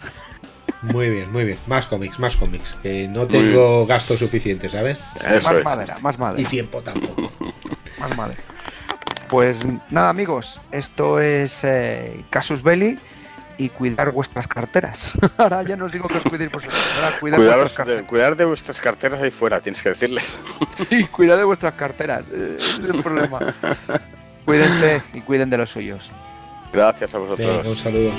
Muy bien, muy bien. Más cómics, más cómics. Que no tengo gasto suficiente, ¿sabes? más madera, más madera. Y tiempo tampoco. [laughs] más madera. Pues nada, amigos, esto es eh, Casus Belli y cuidar vuestras carteras. [laughs] Ahora ya no os digo que os cuidéis vosotros. cuidar, vuestras carteras. De, cuidar de vuestras carteras ahí fuera, tienes que decirles. [laughs] sí, cuidar de vuestras carteras. Eh, es el problema. Cuídense y cuiden de los suyos. Gracias a vosotros. un saludo.